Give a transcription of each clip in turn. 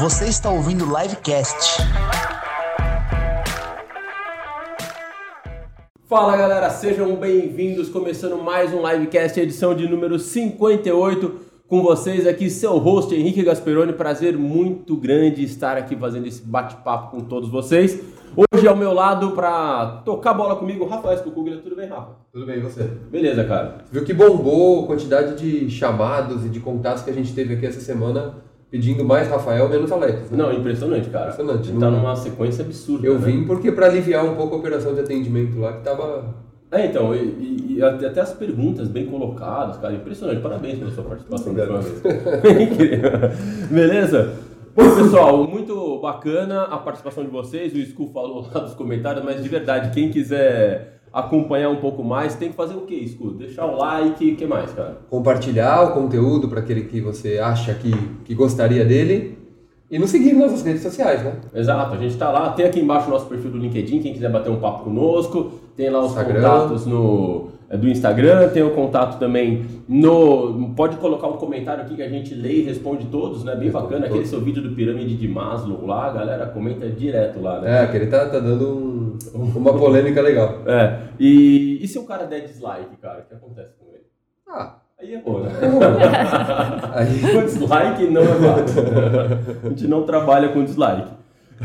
Você está ouvindo o Livecast. Fala galera, sejam bem-vindos. Começando mais um Livecast, edição de número 58. Com vocês aqui, seu host Henrique Gasperoni. Prazer muito grande estar aqui fazendo esse bate-papo com todos vocês. Hoje ao meu lado para tocar bola comigo, Rafael Escocuglia. Tudo bem, Rafa? Tudo bem, e você? Beleza, cara. Viu que bombou a quantidade de chamados e de contatos que a gente teve aqui essa semana pedindo mais Rafael, menos Alex. né? Não, impressionante, cara. Impressionante. Gente tá numa sequência absurda. Eu né? vim porque para aliviar um pouco a operação de atendimento lá, que tava... É, então, e, e- até as perguntas bem colocadas, cara, impressionante. Parabéns pela sua participação. Beleza? Bom, pessoal, muito bacana a participação de vocês. O Scu falou lá dos comentários, mas de verdade, quem quiser acompanhar um pouco mais, tem que fazer o quê, Scu? Deixar o like o que mais, cara? Compartilhar o conteúdo para aquele que você acha que, que gostaria dele e nos seguir nas nossas redes sociais, né? Exato, a gente tá lá, tem aqui embaixo o nosso perfil do LinkedIn, quem quiser bater um papo conosco, tem lá os Instagram. contatos no, é, do Instagram, tem o contato também no. Pode colocar um comentário aqui que a gente lê e responde todos, né? Bem Responde bacana. Aquele todos. seu vídeo do Pirâmide de Maslow lá, a galera comenta direto lá, né? É, que ele tá, tá dando um- uma polêmica legal. É. E, e se o cara der dislike, cara, o que acontece com ele? Ah, Aí errou, né? aí... com dislike não é válido. A gente não trabalha com dislike.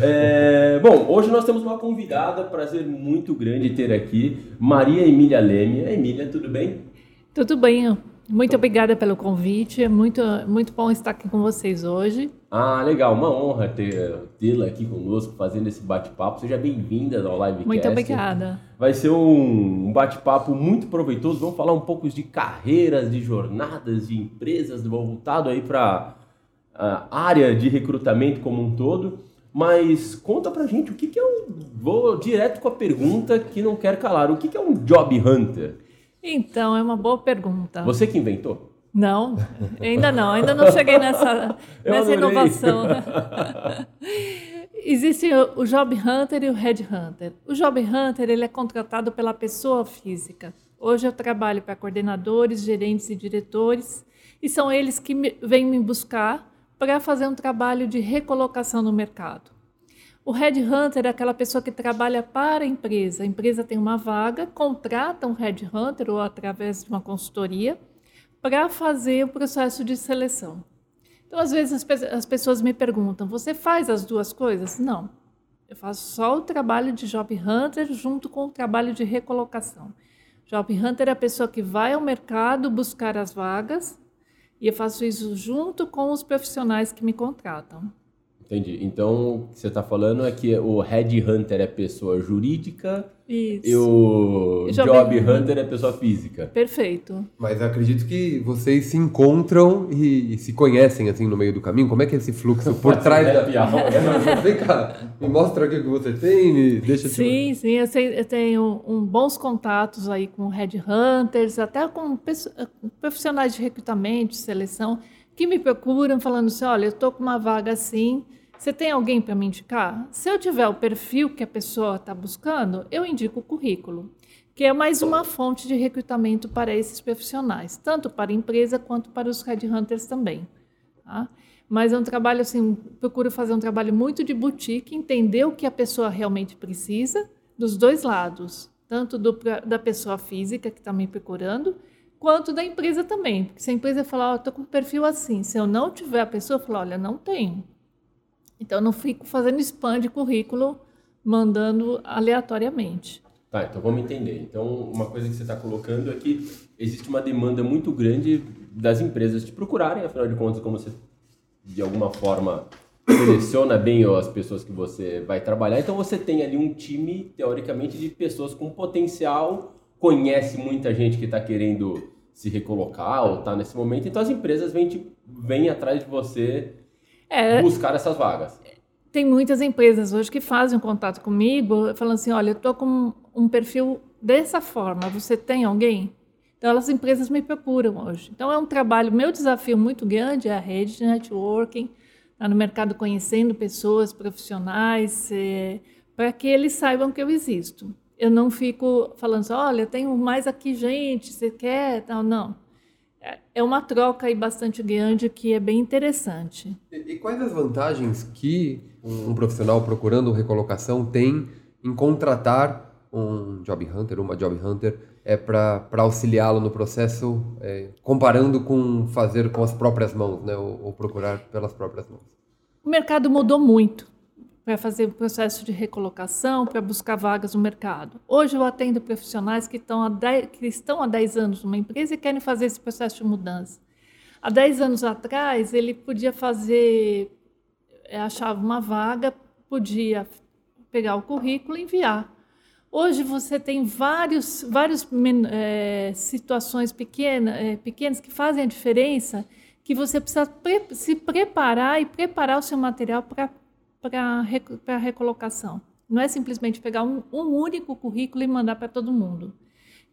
É, bom, hoje nós temos uma convidada, prazer muito grande ter aqui, Maria Emília Leme. Emília, tudo bem? Tudo bem, muito obrigada pelo convite. É muito, muito bom estar aqui com vocês hoje. Ah, legal, uma honra ter- tê-la aqui conosco, fazendo esse bate-papo. Seja bem-vinda ao Livecast. Muito obrigada. Vai ser um, um bate-papo muito proveitoso. Vamos falar um pouco de carreiras, de jornadas, de empresas, voltado aí para a área de recrutamento como um todo. Mas conta pra gente o que, que é um. Vou direto com a pergunta que não quer calar. O que, que é um job hunter? Então, é uma boa pergunta. Você que inventou? Não, ainda não, ainda não cheguei nessa, Eu nessa adorei. inovação. Existe o Job Hunter e o Head Hunter. O Job Hunter ele é contratado pela pessoa física. Hoje eu trabalho para coordenadores, gerentes e diretores e são eles que me, vêm me buscar para fazer um trabalho de recolocação no mercado. O Head Hunter é aquela pessoa que trabalha para a empresa. A empresa tem uma vaga, contrata um Head Hunter ou através de uma consultoria para fazer o processo de seleção. Então, às vezes, as, as pessoas me perguntam: você faz as duas coisas? Não. Eu faço só o trabalho de Job Hunter junto com o trabalho de recolocação. Job Hunter é a pessoa que vai ao mercado buscar as vagas e eu faço isso junto com os profissionais que me contratam. Entendi. Então, o que você está falando é que o Head Hunter é pessoa jurídica Isso. e o Job Job Hunter. É pessoa física. Perfeito. Mas acredito que vocês se encontram e, e se conhecem assim no meio do caminho. Como é que é esse fluxo por trás da... Vem cá, me mostra o que você tem, me deixa... te- Sim, sim, eu, sei- eu tenho um, bons contatos aí com headhunters, até com com profissionais de recrutamento, de seleção, que me procuram falando assim, olha, eu estou com uma vaga assim, você tem alguém para me indicar? Se eu tiver o perfil que a pessoa está buscando, eu indico o currículo, que é mais uma fonte de recrutamento para esses profissionais, tanto para a empresa quanto para os headhunters também. Tá? Mas é um trabalho assim, procuro fazer um trabalho muito de boutique, entender o que a pessoa realmente precisa, dos dois lados, tanto do, da pessoa física que está me procurando, quanto da empresa também. Porque se a empresa falar, ó, estou com um perfil assim, se eu não tiver a pessoa, falo, olha, não tenho. Então, não fico fazendo spam de currículo, mandando aleatoriamente. Tá, então vamos entender. Então, uma coisa que você está colocando é que existe uma demanda muito grande das empresas te procurarem, afinal de contas, como você, de alguma forma, seleciona bem as pessoas que você vai trabalhar. Então, você tem ali um time, teoricamente, de pessoas com potencial, conhece muita gente que está querendo se recolocar ou está nesse momento. Então, as empresas vêm, te, vêm atrás de você É, buscar essas vagas. tem muitas empresas hoje que fazem um contato comigo, falando assim, olha, eu estou com um perfil dessa forma, você tem alguém? Então, as empresas me procuram hoje. Então, é um trabalho, meu desafio muito grande é a rede de networking, estar no mercado conhecendo pessoas, profissionais, é, para que eles saibam que eu existo. Eu não fico falando assim, olha, tenho mais aqui gente, você quer? Não, não. é, é uma troca aí bastante grande que é bem interessante. E, e quais as vantagens que um, um profissional procurando recolocação tem em contratar um job hunter, uma job hunter, é para auxiliá-lo no processo, é, comparando com fazer com as próprias mãos, né, ou, ou procurar pelas próprias mãos? O mercado mudou muito para fazer o processo de recolocação, para buscar vagas no mercado. Hoje eu atendo profissionais que estão, há 10, que estão há 10 anos numa empresa e querem fazer esse processo de mudança. Há 10 anos atrás, ele podia fazer, eh, achava uma vaga, podia pegar o currículo e enviar. Hoje você tem vários, várias é, situações pequenas, é, pequenas que fazem a diferença, que você precisa pre se preparar e preparar o seu material para para a recolocação. Não é simplesmente pegar um, um único currículo e mandar para todo mundo.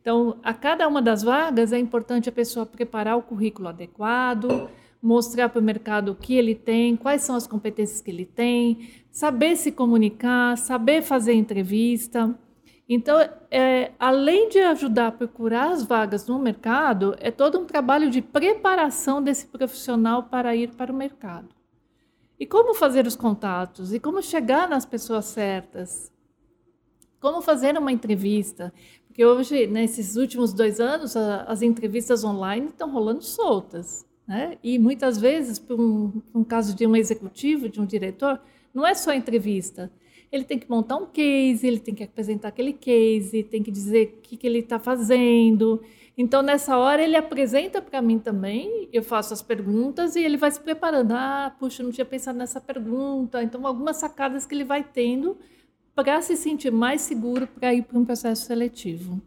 Então, a cada uma das vagas é importante a pessoa preparar o currículo adequado, mostrar para o mercado o que ele tem, quais são as competências que ele tem, saber se comunicar, saber fazer entrevista. Então, é, além de ajudar a procurar as vagas no mercado, é todo um trabalho de preparação desse profissional para ir para o mercado. E como fazer os contatos? E como chegar nas pessoas certas? Como fazer uma entrevista? Porque hoje, nesses últimos dois anos, as entrevistas online estão rolando soltas. Né? E muitas vezes, por um, um caso de um executivo, de um diretor, não é só entrevista. Ele tem que montar um case, ele tem que apresentar aquele case, tem que dizer o que, que ele está fazendo. Então, nessa hora, ele apresenta para mim também, eu faço as perguntas e ele vai se preparando. Ah, puxa, não tinha pensado nessa pergunta. Então, algumas sacadas que ele vai tendo para se sentir mais seguro para ir para um processo seletivo.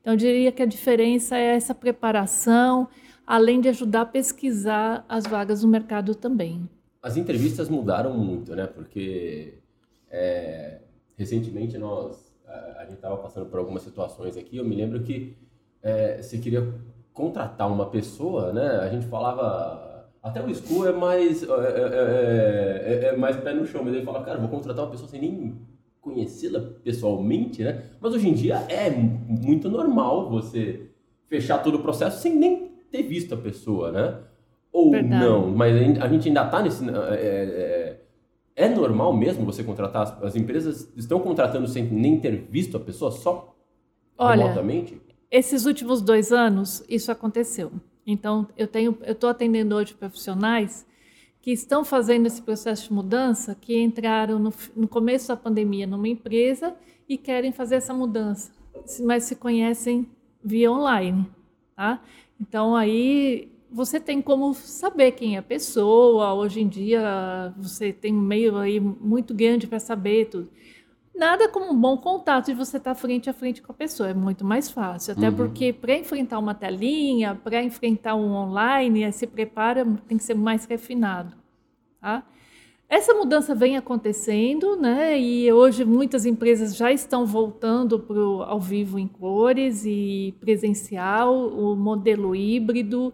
Então, eu diria que a diferença é essa preparação, além de ajudar a pesquisar as vagas no mercado também. As entrevistas mudaram muito, né? Porque é, recentemente nós a, a gente estava passando por algumas situações aqui. Eu me lembro que é, você queria contratar uma pessoa, né? A gente falava. Até o school é mais, é, é, é, é mais pé no chão, mas ele fala, cara, vou contratar uma pessoa sem nem conhecê-la pessoalmente, né? Mas hoje em dia é muito normal você fechar todo o processo sem nem ter visto a pessoa, né? Ou Verdade. não, mas a gente ainda está nesse. É, é, é, normal mesmo você contratar? As, as, empresas estão contratando sem nem ter visto a pessoa, só Olha, remotamente? Esses últimos dois anos, isso aconteceu. Então, eu tenho, eu estou atendendo hoje profissionais que estão fazendo esse processo de mudança, que entraram no, no começo da pandemia numa empresa e querem fazer essa mudança, mas se conhecem via online, tá? Então aí você tem como saber quem é a pessoa. Hoje em dia você tem um meio aí muito grande para saber tudo. Nada como um bom contato de você estar tá frente a frente com a pessoa, é muito mais fácil. Até uhum. porque para enfrentar uma telinha, para enfrentar um online, se prepara, tem que ser mais refinado. Tá? Essa mudança vem acontecendo, né? E hoje muitas empresas já estão voltando para o ao vivo em cores e presencial, o modelo híbrido.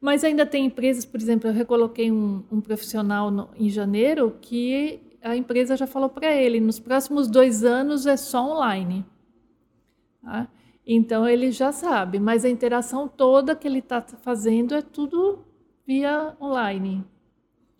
Mas ainda tem empresas, por exemplo, eu recoloquei um, um profissional no, em janeiro que a empresa já falou para ele, nos próximos dois anos é só online. Tá? Então ele já sabe, mas a interação toda que ele está fazendo é tudo via online.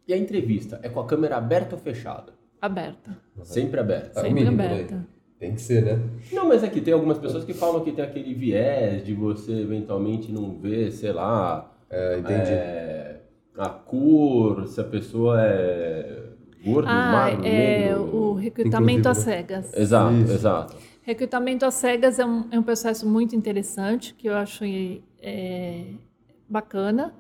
E a entrevista é com a câmera aberta ou fechada? Aberta. Sempre aberta. É Sempre aberta. Né? Tem que ser, né? Não, mas é que tem algumas pessoas que falam que tem aquele viés de você eventualmente não ver, sei lá. É, entendi. É, a cor, se a pessoa é gordo, ah, magro, é negro. o recrutamento às cegas. Exato, Isso. exato. Recrutamento às cegas é um, é um processo muito interessante, que eu acho é, bacana,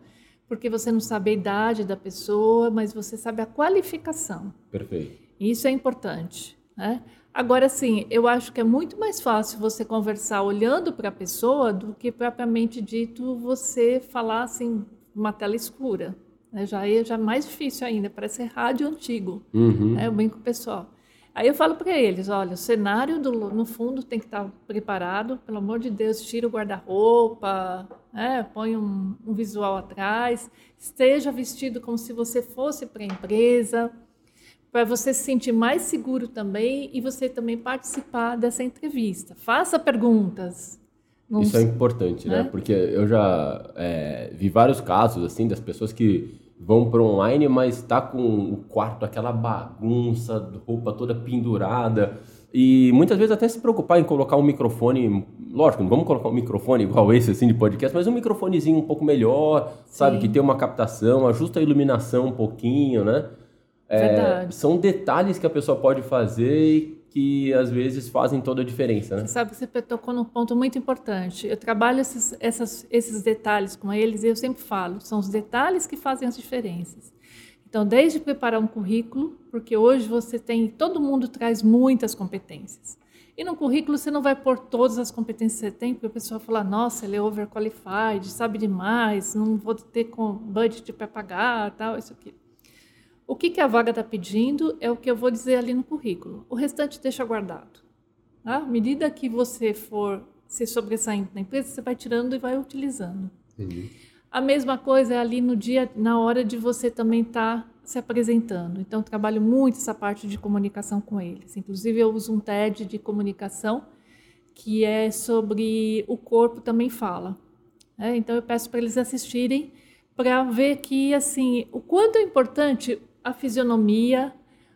porque você não sabe a idade da pessoa, mas você sabe a qualificação. Perfeito. Isso é importante. Né? Agora, sim, eu acho que é muito mais fácil você conversar olhando para a pessoa do que propriamente dito você falar assim, uma tela escura. Né? Já é já mais difícil ainda, parece rádio antigo. Uhum. Né? Eu brinco com o pessoal. Aí eu falo para eles, olha, o cenário do, no fundo tem que estar preparado, pelo amor de Deus, tira o guarda-roupa, né? põe um, um, visual atrás, esteja vestido como se você fosse para a empresa, para você se sentir mais seguro também e você também participar dessa entrevista. Faça perguntas, Não Isso é importante, né? né? Porque eu já é, vi vários casos, assim, das pessoas que vão para online, mas tá com o quarto aquela bagunça, roupa toda pendurada. E muitas vezes até se preocupar em colocar um microfone, lógico, não vamos colocar um microfone igual esse assim de podcast, mas um microfonezinho um pouco melhor, sabe, Sim. que tem uma captação, ajusta a iluminação um pouquinho, né? É, Verdade. são detalhes que a pessoa pode fazer que às vezes fazem toda a diferença, né? Você sabe que você tocou num ponto muito importante. Eu trabalho esses, essas- esses detalhes com eles e eu sempre falo, são os detalhes que fazem as diferenças. Então, desde preparar um currículo, porque hoje você tem, todo mundo traz muitas competências. E no currículo você não vai pôr todas as competências que você tem, porque o pessoal fala, nossa, ele é overqualified, sabe demais, não vou ter com budget para pagar, tal, isso aqui. O que, que a vaga está pedindo é o que eu vou dizer ali no currículo. O restante deixa guardado. Tá? À medida que você for se sobressaindo na empresa, você vai tirando e vai utilizando. Entendi. A mesma coisa é ali no dia, na hora de você também estar se apresentando. Então, trabalho muito essa parte de comunicação com eles. Inclusive, eu uso um TED de comunicação que é sobre o corpo também fala. né? Então, eu peço para eles assistirem para ver que, assim, o quanto é importante a fisionomia,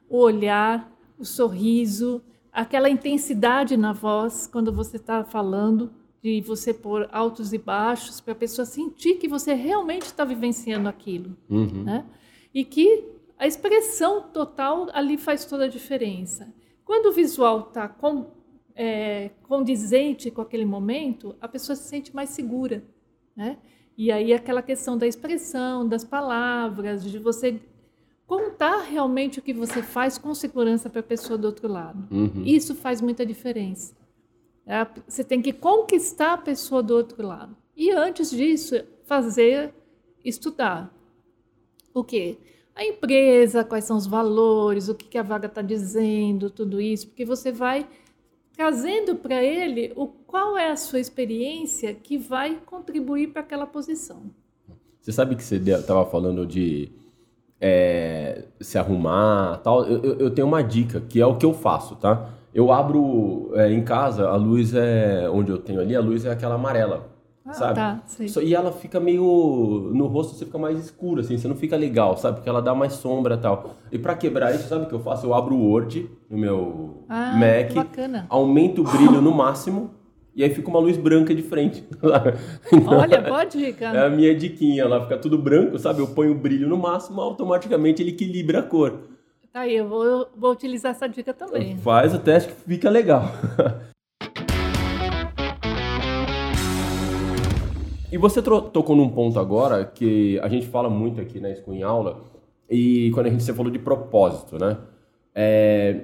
o olhar, o sorriso, aquela intensidade na voz quando você está falando, de você pôr altos e baixos para a pessoa sentir que você realmente está vivenciando aquilo, Uhum. né? E que a expressão total ali faz toda a diferença. Quando o visual está com, é, condizente com aquele momento, a pessoa se sente mais segura, né? E aí aquela questão da expressão, das palavras, de você contar realmente o que você faz com segurança para a pessoa do outro lado. Uhum. Isso faz muita diferença. É, Você tem que conquistar a pessoa do outro lado. E antes disso, fazer, estudar. O quê? A empresa, quais são os valores, o que que a vaga está dizendo, tudo isso, porque você vai trazendo para ele o qual é a sua experiência que vai contribuir para aquela posição. Você sabe que você estava falando de é, se arrumar tal. Eu, eu- tenho uma dica, que é o que eu faço, tá? Eu abro é, em casa, a luz é. Onde eu tenho ali, a luz é aquela amarela. Ah, sabe? tá, sei. Só- E ela fica meio. No rosto você fica mais escuro, assim, você não fica legal, sabe? Porque ela dá mais sombra e tal. E pra quebrar isso, sabe o que eu faço? Eu abro o Word no meu Ah, Mac, bacana. aumento o brilho no máximo. E aí fica uma luz branca de frente. Então, Olha, boa dica. é a minha diquinha, lá fica tudo branco, sabe? Eu ponho o brilho no máximo, automaticamente ele equilibra a cor. Tá aí, eu vou, eu vou utilizar essa dica também. Faz o teste que fica legal. e você tocou num ponto agora que a gente fala muito aqui na School em aula, e quando a gente você falou de propósito, né? É,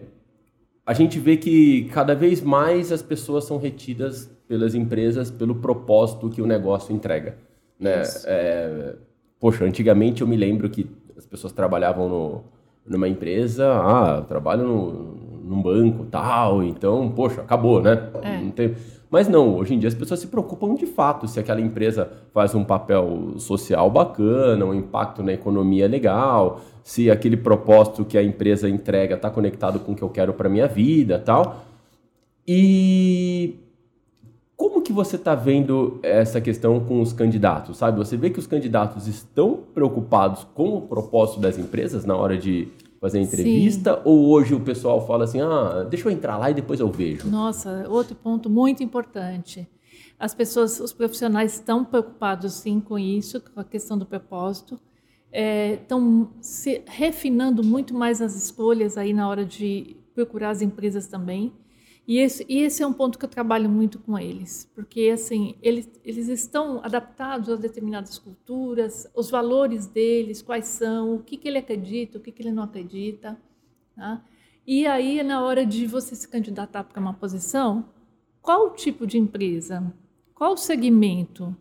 a gente vê que cada vez mais as pessoas são retidas pelas empresas pelo propósito que o negócio entrega. Né? É, poxa, antigamente eu me lembro que as pessoas trabalhavam no, numa empresa, ah, eu trabalho no, num banco tal, então, poxa, acabou, né? É. Não tem- Mas não, hoje em dia as pessoas se preocupam de fato se aquela empresa faz um papel social bacana, um impacto na economia legal, se aquele propósito que a empresa entrega está conectado com o que eu quero para minha vida tal. E como que você está vendo essa questão com os candidatos, sabe? Você vê que os candidatos estão preocupados com o propósito das empresas na hora de fazer a entrevista? Ou hoje o pessoal fala assim, ah, deixa eu entrar lá e depois eu vejo? Nossa, outro ponto muito importante. As pessoas, os profissionais estão preocupados sim com isso, com a questão do propósito. É, estão se refinando muito mais as escolhas aí na hora de procurar as empresas também. E esse, e esse é um ponto que eu trabalho muito com eles, porque assim eles, eles estão adaptados a determinadas culturas, os valores deles, quais são, o que, que ele acredita, o que, que ele não acredita. Tá? E aí, na hora de você se candidatar para uma posição, qual o tipo de empresa? Qual o segmento?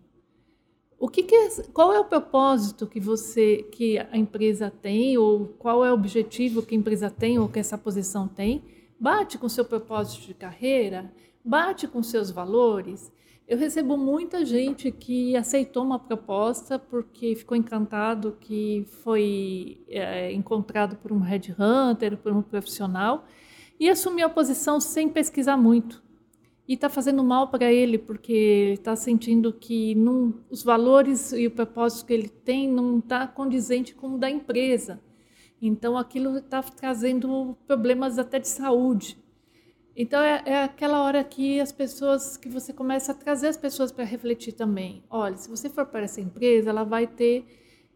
O que, que é, qual é o propósito que você, que a empresa tem, ou qual é o objetivo que a empresa tem, ou que essa posição tem? Bate com seu propósito de carreira? Bate com seus valores? Eu recebo muita gente que aceitou uma proposta porque ficou encantado que foi é, encontrado por um headhunter, por um profissional, e assumiu a posição sem pesquisar muito. e está fazendo mal para ele porque está sentindo que não, os valores e o propósito que ele tem não está condizente com o da empresa. Então aquilo está trazendo problemas até de saúde. Então é, é, aquela hora que as pessoas, que você começa a trazer as pessoas para refletir também. Olha, se você for para essa empresa, ela vai ter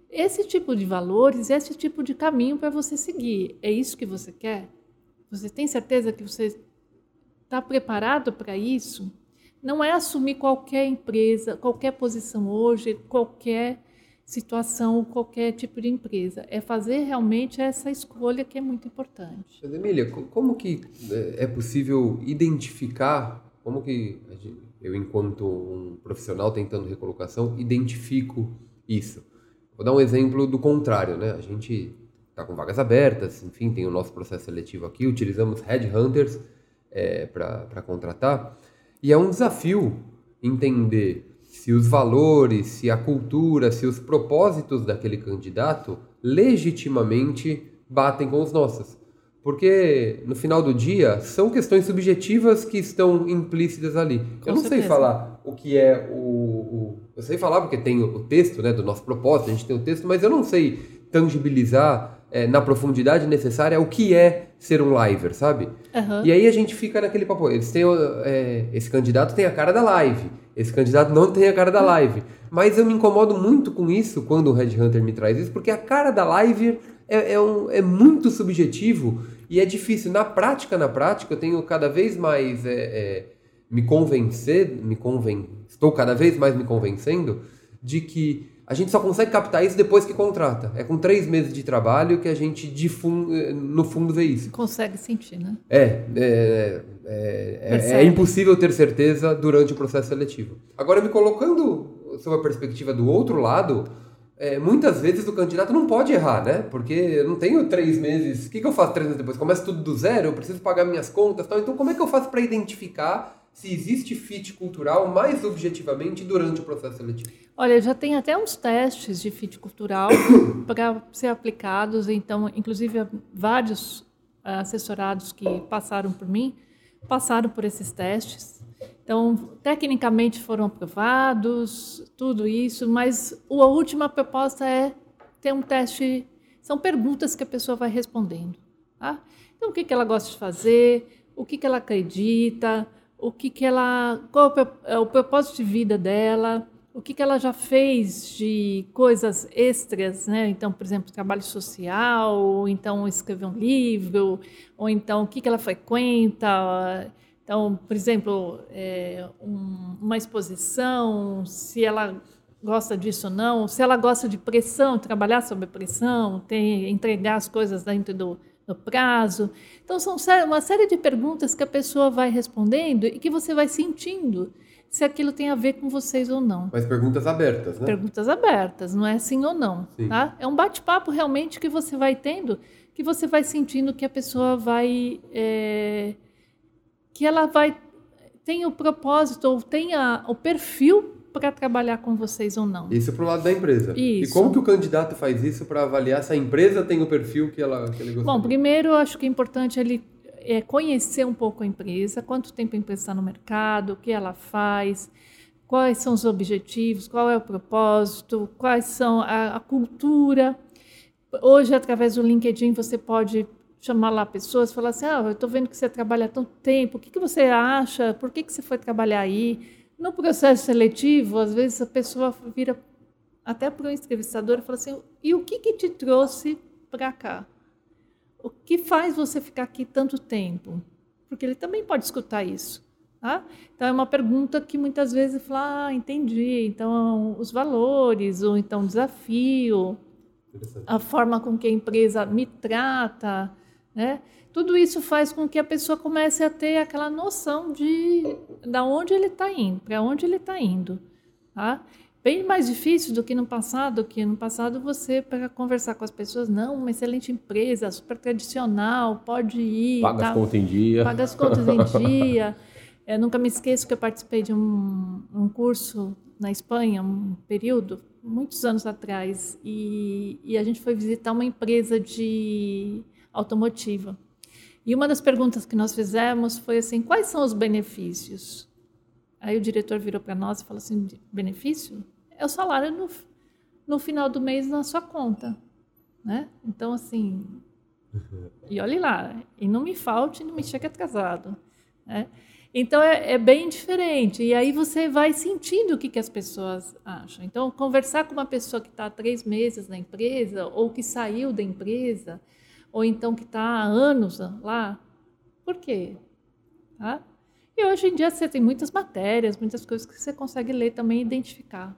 esse tipo de valores, esse tipo de caminho para você seguir. É isso que você quer? Você tem certeza que você está preparado para isso? Não é assumir qualquer empresa, qualquer posição hoje, qualquer situação, qualquer tipo de empresa. É fazer realmente essa escolha que é muito importante. Emília, como que é, é possível identificar, como que eu, enquanto um profissional tentando recolocação, identifico isso? Vou dar um exemplo do contrário, né? A gente está com vagas abertas, enfim, tem o nosso processo seletivo aqui, utilizamos headhunters é, para contratar, e é um desafio entender se os valores, se a cultura, se os propósitos daquele candidato legitimamente batem com os nossos. Porque no final do dia são questões subjetivas que estão implícitas ali. Com eu não certeza. sei falar o que é o, o, Eu sei falar porque tem o texto né, do nosso propósito, a gente tem o texto, mas eu não sei tangibilizar é, na profundidade necessária o que é ser um liver, sabe? Uhum. E aí a gente fica naquele papo. Eles têm, é, esse candidato tem a cara da live, esse candidato não tem a cara da live. Mas eu me incomodo muito com isso quando o Red Hunter me traz isso, porque a cara da live é, é, um, é muito subjetivo e é difícil. Na prática, na prática, eu tenho cada vez mais é, é, me convencer, me conven... estou cada vez mais me convencendo de que a gente só consegue captar isso depois que contrata. É com três meses de trabalho que a gente, no fundo, vê isso. Consegue sentir, né? É, é, é, é, é impossível ter certeza durante o processo seletivo. Agora, me colocando sob a perspectiva do outro lado, é, muitas vezes o candidato não pode errar, né? Porque eu não tenho três meses. O que, que eu faço três meses depois? Começo tudo do zero, eu preciso pagar minhas contas tal. Então, como é que eu faço para identificar se existe fit cultural mais objetivamente durante o processo seletivo? Olha, já tem até uns testes de fit cultural para ser aplicados, então, inclusive vários assessorados que passaram por mim passaram por esses testes. Então, tecnicamente foram aprovados, tudo isso, mas a última proposta é ter um teste, são perguntas que a pessoa vai respondendo. Tá? Então, o que, ela gosta de fazer, o que ela acredita, o que, que ela. qual é o propósito de vida dela, o que, que ela já fez de coisas extras, né? Então, por exemplo, trabalho social, ou então escrever um livro, ou então o que, que ela frequenta. Então, por exemplo, é, um, uma exposição, se ela gosta disso ou não, se ela gosta de pressão, trabalhar sob pressão, ter, entregar as coisas dentro do, no prazo. Então, são uma série de perguntas que a pessoa vai respondendo e que você vai sentindo se aquilo tem a ver com vocês ou não. Mas perguntas abertas, né? Perguntas abertas, não é sim ou não. Sim. Tá? É um bate-papo realmente que você vai tendo, que você vai sentindo que a pessoa vai. É, que ela vai. tem o propósito ou tem a, o perfil para trabalhar com vocês ou não. Isso para o lado da empresa. Isso. E como que o candidato faz isso para avaliar se a empresa tem o perfil que, ela, que ele gostaria? Bom, primeiro eu acho que é importante ele é, conhecer um pouco a empresa, quanto tempo a empresa está no mercado, o que ela faz, quais são os objetivos, qual é o propósito, quais são a, a cultura. Hoje, através do LinkedIn, você pode chamar lá pessoas, falar assim, ah, eu estou vendo que você trabalha há tanto tempo, o que, que você acha, por que, que você foi trabalhar aí? No processo seletivo, às vezes a pessoa vira até para o entrevistador e fala assim: e o que, que te trouxe para cá? O que faz você ficar aqui tanto tempo? Porque ele também pode escutar isso. Tá? Então, é uma pergunta que muitas vezes fala: ah, entendi. Então, os valores, ou então o desafio, a forma com que a empresa me trata, né? Tudo isso faz com que a pessoa comece a ter aquela noção de da onde ele está indo, para onde ele está indo, tá? Bem mais difícil do que no passado, que no passado você para conversar com as pessoas, não, uma excelente empresa, super tradicional, pode ir, paga tá? as contas em dia, paga as contas em dia. Eu nunca me esqueço que eu participei de um, um curso na Espanha, um período, muitos anos atrás, e, e a gente foi visitar uma empresa de automotiva. E uma das perguntas que nós fizemos foi assim: quais são os benefícios? Aí o diretor virou para nós e falou assim: benefício é o salário no, no final do mês na sua conta, né? Então assim, e olhe lá, e não me falte, não me chegue atrasado, né? Então é, é, bem diferente. E aí você vai sentindo o que, que as pessoas acham. Então, conversar com uma pessoa que está há três meses na empresa, ou que saiu da empresa, ou então que está há anos lá, por quê? Tá? E hoje em dia você tem muitas matérias, muitas coisas que você consegue ler também e identificar.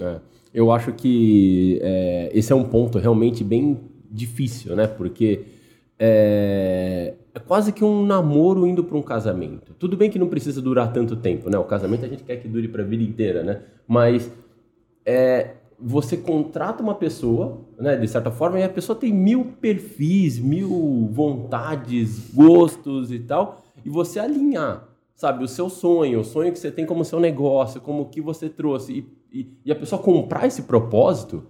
É, eu acho que é, esse é um ponto realmente bem difícil, né? Porque é, é quase que um namoro indo para um casamento. Tudo bem que não precisa durar tanto tempo, né? O casamento a gente quer que dure para a vida inteira, né? Mas é, você contrata uma pessoa, né? De certa forma, e a pessoa tem mil perfis, mil vontades, gostos e tal, e você alinhar, sabe, o seu sonho, o sonho que você tem como seu negócio, como que você trouxe, e, e, e a pessoa comprar esse propósito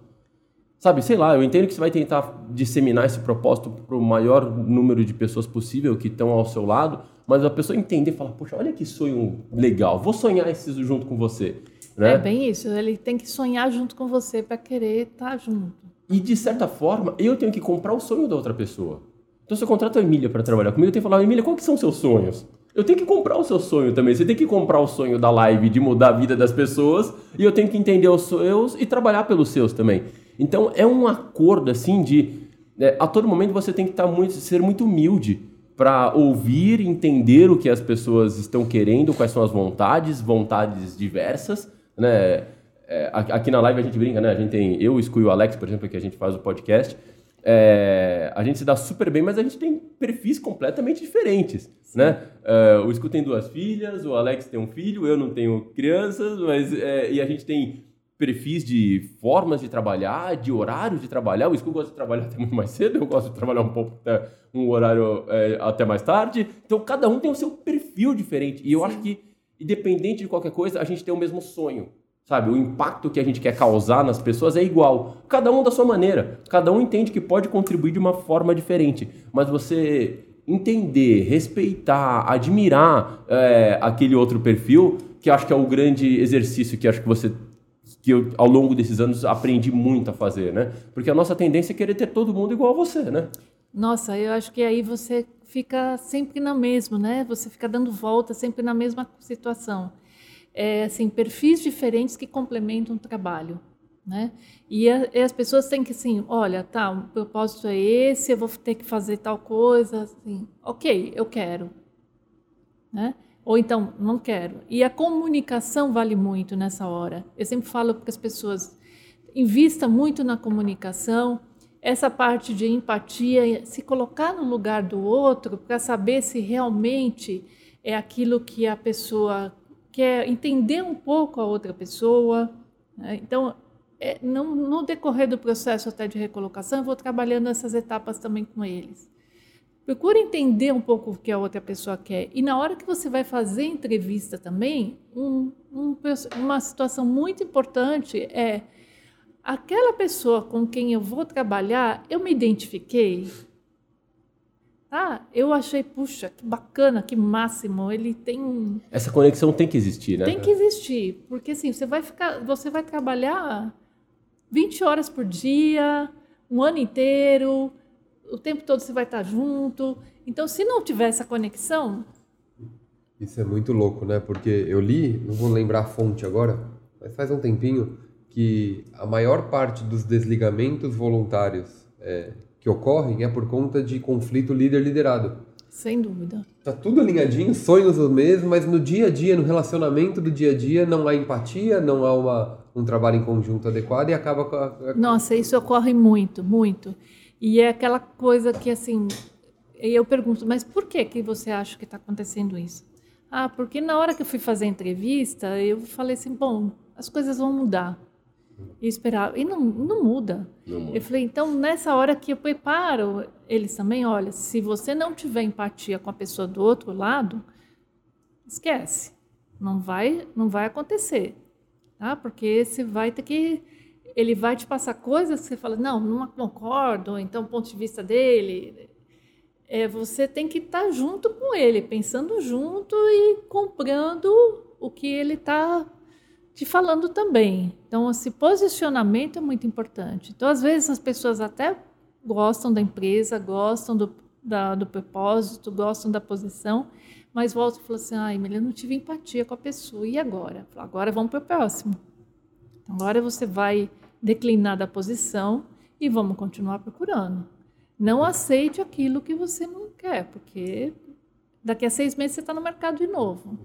Sabe, sei lá, eu entendo que você vai tentar disseminar esse propósito para o maior número de pessoas possível que estão ao seu lado, mas a pessoa entender e falar, poxa, olha que sonho legal, vou sonhar isso junto com você. Né? É bem isso, ele tem que sonhar junto com você para querer estar tá junto. E de certa forma, eu tenho que comprar o sonho da outra pessoa. Então, se eu contrato a Emília para trabalhar comigo, eu tenho que falar, Emília, quais são os seus sonhos? Eu tenho que comprar o seu sonho também. Você tem que comprar o sonho da live de mudar a vida das pessoas e eu tenho que entender os seus e trabalhar pelos seus também. Então é um acordo assim de é, a todo momento você tem que estar tá muito, ser muito humilde para ouvir, entender o que as pessoas estão querendo, quais são as vontades, vontades diversas, né? É, aqui na live a gente brinca, né? A gente tem eu, o Scu e o Alex, por exemplo, que a gente faz o podcast. É, a gente se dá super bem, mas a gente tem perfis completamente diferentes, né? É, o Scu tem duas filhas, o Alex tem um filho, eu não tenho crianças, mas é, e a gente tem perfis de formas de trabalhar, de horários de trabalhar. O School gosta de trabalhar até muito mais cedo, eu gosto de trabalhar um pouco até um horário é, até mais tarde. Então cada um tem o seu perfil diferente. E eu Sim. acho que, independente de qualquer coisa, a gente tem o mesmo sonho. Sabe, o impacto que a gente quer causar nas pessoas é igual. Cada um da sua maneira. Cada um entende que pode contribuir de uma forma diferente. Mas você entender, respeitar, admirar é, aquele outro perfil, que acho que é o grande exercício que acho que você que eu, ao longo desses anos, aprendi muito a fazer, né? Porque a nossa tendência é querer ter todo mundo igual a você, né? Nossa, eu acho que aí você fica sempre na mesma, né? Você fica dando volta sempre na mesma situação. É, assim, perfis diferentes que complementam o trabalho, né? E, a, e, as pessoas têm que, assim, olha, tá, o propósito é esse, eu vou ter que fazer tal coisa, assim, ok, eu quero, né? Ou então, não quero. E a comunicação vale muito nessa hora. Eu sempre falo para as pessoas: invista muito na comunicação, essa parte de empatia, se colocar no lugar do outro para saber se realmente é aquilo que a pessoa quer, entender um pouco a outra pessoa. Né? Então, é, no, decorrer do processo até de recolocação, eu vou trabalhando essas etapas também com eles. Procure entender um pouco o que a outra pessoa quer. E na hora que você vai fazer entrevista também, um, um, uma situação muito importante é aquela pessoa com quem eu vou trabalhar, eu me identifiquei. Ah, eu achei, puxa, que bacana, que máximo. Ele tem. Essa conexão tem que existir, né? Tem que existir. Porque assim, você vai ficar. Você vai trabalhar 20 horas por dia, um ano inteiro o tempo todo você vai estar junto. Então, se não tiver essa conexão. Isso é muito louco, né? Porque eu li, não vou lembrar a fonte agora, mas faz um tempinho que a maior parte dos desligamentos voluntários é, que ocorrem é por conta de conflito líder-liderado. Sem dúvida. Tá tudo alinhadinho, sonhos os mesmos, mas no dia a dia, no relacionamento do dia a dia, não há empatia, não há uma, um trabalho em conjunto adequado e acaba com a... Nossa, isso ocorre muito, muito. E é aquela coisa que, assim, eu pergunto, mas por que, que você acha que está acontecendo isso? Ah, porque na hora que eu fui fazer a entrevista, eu falei assim, bom, as coisas vão mudar. E esperava. E não, não muda. não muda. Eu falei, então, nessa hora que eu preparo eles também, olha, se você não tiver empatia com a pessoa do outro lado, esquece. Não vai, não vai acontecer. Tá? Porque você vai ter que ele vai te passar coisas que você fala, não, não concordo, então o ponto de vista dele. é, você tem que estar junto com ele, pensando junto e comprando o que ele está te falando também. Então, esse posicionamento é muito importante. Então, às vezes, as pessoas até gostam da empresa, gostam do, da, do propósito, gostam da posição, mas voltam e falam assim: ai, Emília, não tive empatia com a pessoa, e agora? Falo, agora vamos para o próximo. Então, agora você vai declinar da posição e vamos continuar procurando. Não aceite aquilo que você não quer, porque daqui a seis meses você está no mercado de novo.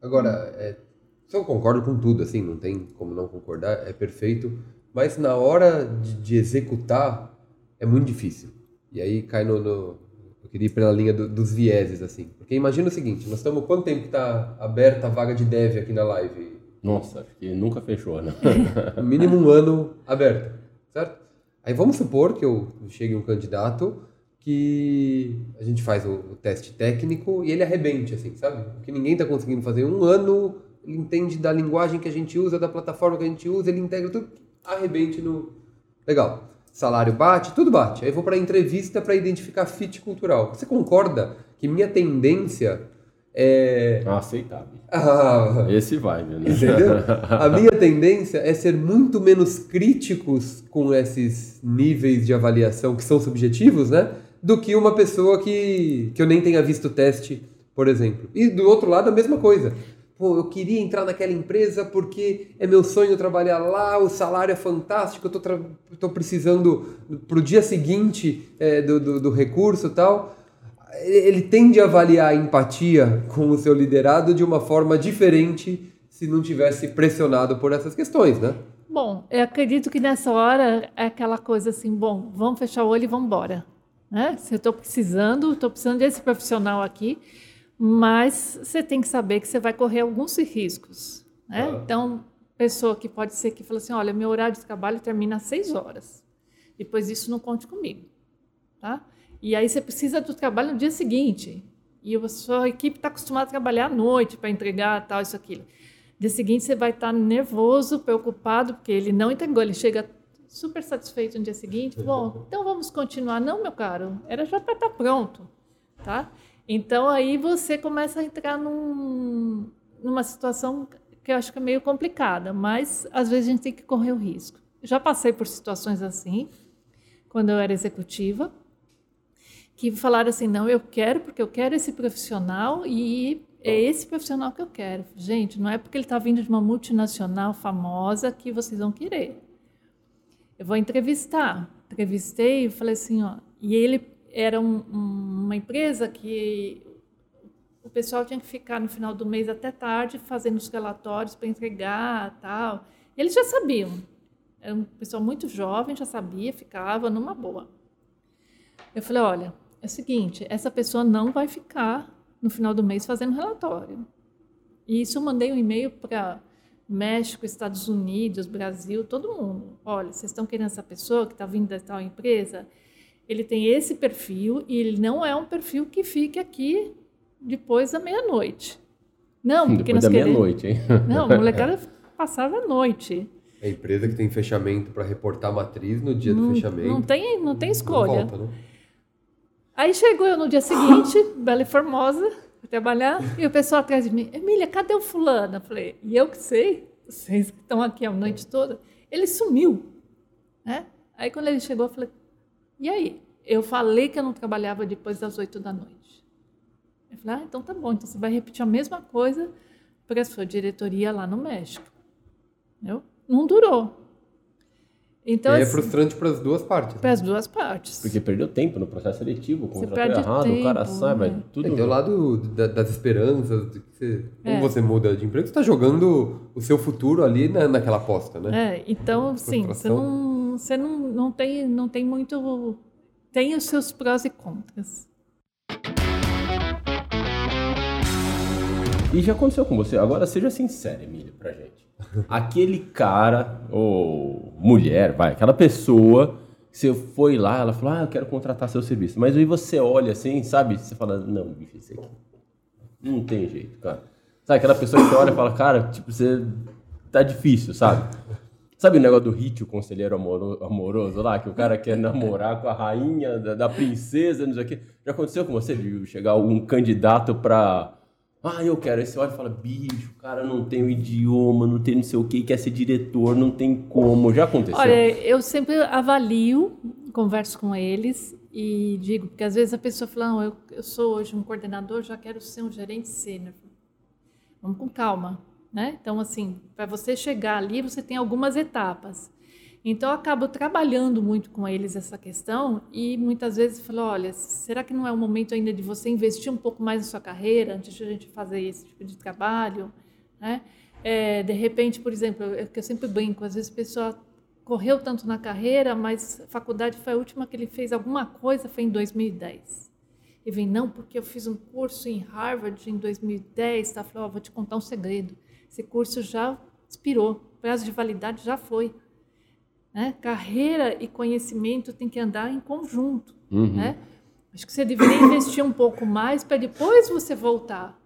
Agora, é, eu concordo com tudo, assim, não tem como não concordar, é perfeito, mas na hora de, de executar é muito difícil. E aí cai no, no eu queria ir pela linha do, dos vieses, assim. Porque imagina o seguinte, nós estamos, quanto tempo que está aberta a vaga de dev aqui na live? Nossa, acho que nunca fechou, né? Mínimo um ano aberto, certo? Aí vamos supor que eu chegue um candidato que a gente faz o, o teste técnico e ele arrebente, assim, sabe? O que ninguém está conseguindo fazer um ano, ele entende da linguagem que a gente usa, da plataforma que a gente usa, ele integra tudo, arrebente no... Legal. Salário bate, tudo bate. Aí vou para a entrevista para identificar fit cultural. Você concorda que minha tendência é... Aceitável. Ah, Esse vai, né? Entendeu? A minha tendência é ser muito menos críticos com esses níveis de avaliação que são subjetivos, né? Do que uma pessoa que, que eu nem tenha visto o teste, por exemplo. E do outro lado, a mesma coisa. Pô, eu queria entrar naquela empresa porque é meu sonho trabalhar lá, o salário é fantástico, eu tô, tra... tô precisando pro dia seguinte é, do, do, do recurso tal ele tende a avaliar a empatia com o seu liderado de uma forma diferente se não tivesse pressionado por essas questões, né? Bom, eu acredito que nessa hora é aquela coisa assim, bom, vamos fechar o olho e vamos embora. Né? Se eu estou precisando, estou precisando desse profissional aqui, mas você tem que saber que você vai correr alguns riscos. Né? Ah. Então, pessoa que pode ser que fala assim, olha, meu horário de trabalho termina às seis horas. Depois disso, não conte comigo. Tá? E aí você precisa do trabalho no dia seguinte. E a sua equipe está acostumada a trabalhar à noite para entregar tal, isso, aquilo. No dia seguinte você vai estar tá nervoso, preocupado, porque ele não entregou. Ele chega super satisfeito no dia seguinte. Bom, então vamos continuar. Não, meu caro, era já para estar tá pronto. Tá? Então aí você começa a entrar num, numa situação que eu acho que é meio complicada, mas às vezes a gente tem que correr o risco. Já passei por situações assim, quando eu era executiva que falaram assim: não, eu quero porque eu quero esse profissional e é esse profissional que eu quero. Gente, não é porque ele está vindo de uma multinacional famosa que vocês vão querer. Eu vou entrevistar. Entrevistei e falei assim: ó, e ele era um, um, uma empresa que o pessoal tinha que ficar no final do mês até tarde fazendo os relatórios para entregar tal. E eles já sabiam. Era um pessoal muito jovem, já sabia, ficava numa boa. Eu falei: olha é o seguinte: essa pessoa não vai ficar no final do mês fazendo relatório. E isso eu mandei um e-mail para México, Estados Unidos, Brasil, todo mundo. Olha, vocês estão querendo essa pessoa que está vindo da tal empresa? Ele tem esse perfil e ele não é um perfil que fique aqui depois da meia-noite. Não, porque depois da meia-noite, hein? Não, a molecada passava a noite. É a empresa que tem fechamento para reportar a matriz no dia não, do fechamento. Não tem, não tem escolha. Não volta, né? Aí chegou eu no dia seguinte, Bela e Formosa, para trabalhar, e o pessoal atrás de mim, Emília, cadê o fulano? Eu falei, e eu que sei, vocês que estão aqui a noite toda, ele sumiu. Né? Aí quando ele chegou, eu falei, e aí? Eu falei que eu não trabalhava depois das oito da noite. Eu falei, ah, então tá bom, então você vai repetir a mesma coisa para a sua diretoria lá no México. Entendeu? Não durou. Então, e é assim, frustrante para as duas partes. Para as duas partes. Porque perdeu tempo no processo seletivo, o contrato errado, tempo, o cara sai, vai né? tudo. É, tem o lado da, das esperanças, de que você, como é. você muda de emprego, você está jogando o seu futuro ali na, naquela aposta, né? É, então, sim, você, não, você não, não, tem, não tem muito. Tem os seus prós e contras. E já aconteceu com você? Agora seja sincero, Emílio, pra gente aquele cara, ou mulher, vai, aquela pessoa, você foi lá, ela falou, ah, eu quero contratar seu serviço. Mas aí você olha assim, sabe? Você fala, não, bicho, esse aqui não tem jeito, cara. Sabe, aquela pessoa que você olha e fala, cara, tipo, você tá difícil, sabe? Sabe o negócio do hit, o conselheiro amoro- amoroso lá, que o cara quer namorar com a rainha da, da princesa, não sei o quê. Já aconteceu com você de chegar algum candidato pra. Ah, eu quero. Aí você olha e fala, bicho, o cara não tem o idioma, não tem não sei o quê, quer ser diretor, não tem como. Já aconteceu? Olha, eu sempre avalio, converso com eles e digo, porque às vezes a pessoa fala, não, eu, eu sou hoje um coordenador, já quero ser um gerente sênior. Vamos com calma, né? Então, assim, para você chegar ali, você tem algumas etapas. Então, eu acabo trabalhando muito com eles essa questão e muitas vezes falo, olha, será que não é o momento ainda de você investir um pouco mais na sua carreira antes de a gente fazer esse tipo de trabalho, né? É, de repente, por exemplo, eu, que eu sempre brinco, às vezes a pessoa correu tanto na carreira, mas a faculdade foi a última que ele fez alguma coisa, foi em 2010. E vem, não, porque eu fiz um curso em Harvard em 2010, tá? Falou, ó, vou te contar um segredo. Esse curso já expirou, o prazo de validade já foi. Né? Carreira e conhecimento tem que andar em conjunto. Uhum. Né? Acho que você deveria investir um pouco mais para depois você voltar,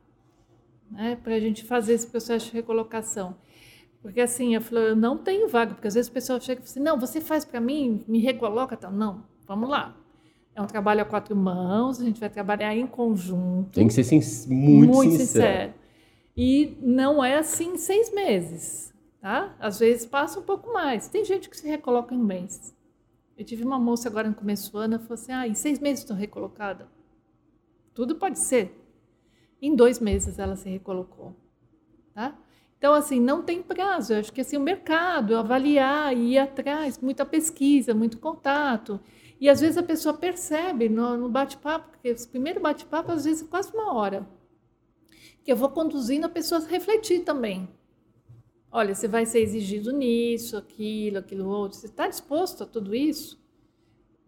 né? para a gente fazer esse processo de recolocação. Porque assim, eu falo, eu não tenho vaga, porque às vezes o pessoal chega e fala assim, não, você faz para mim, me recoloca, tal. Não, vamos lá. É um trabalho a quatro mãos, a gente vai trabalhar em conjunto. Tem que ser sin- muito, sincero. E não é assim seis meses, tá? Às vezes passa um pouco mais. Tem gente que se recoloca em um mês. Eu tive uma moça agora no começo do ano, falou assim, ah, em seis meses estou recolocada. Tudo pode ser. Em dois meses ela se recolocou, tá? Então, assim, não tem prazo. Eu acho que assim, o mercado, avaliar, ir atrás, muita pesquisa, muito contato. E às vezes a pessoa percebe no, no bate-papo, porque esse primeiro bate-papo, às vezes, é quase uma hora. Que eu vou conduzindo a pessoa a refletir também. Olha, você vai ser exigido nisso, aquilo, aquilo outro. Você está disposto a tudo isso?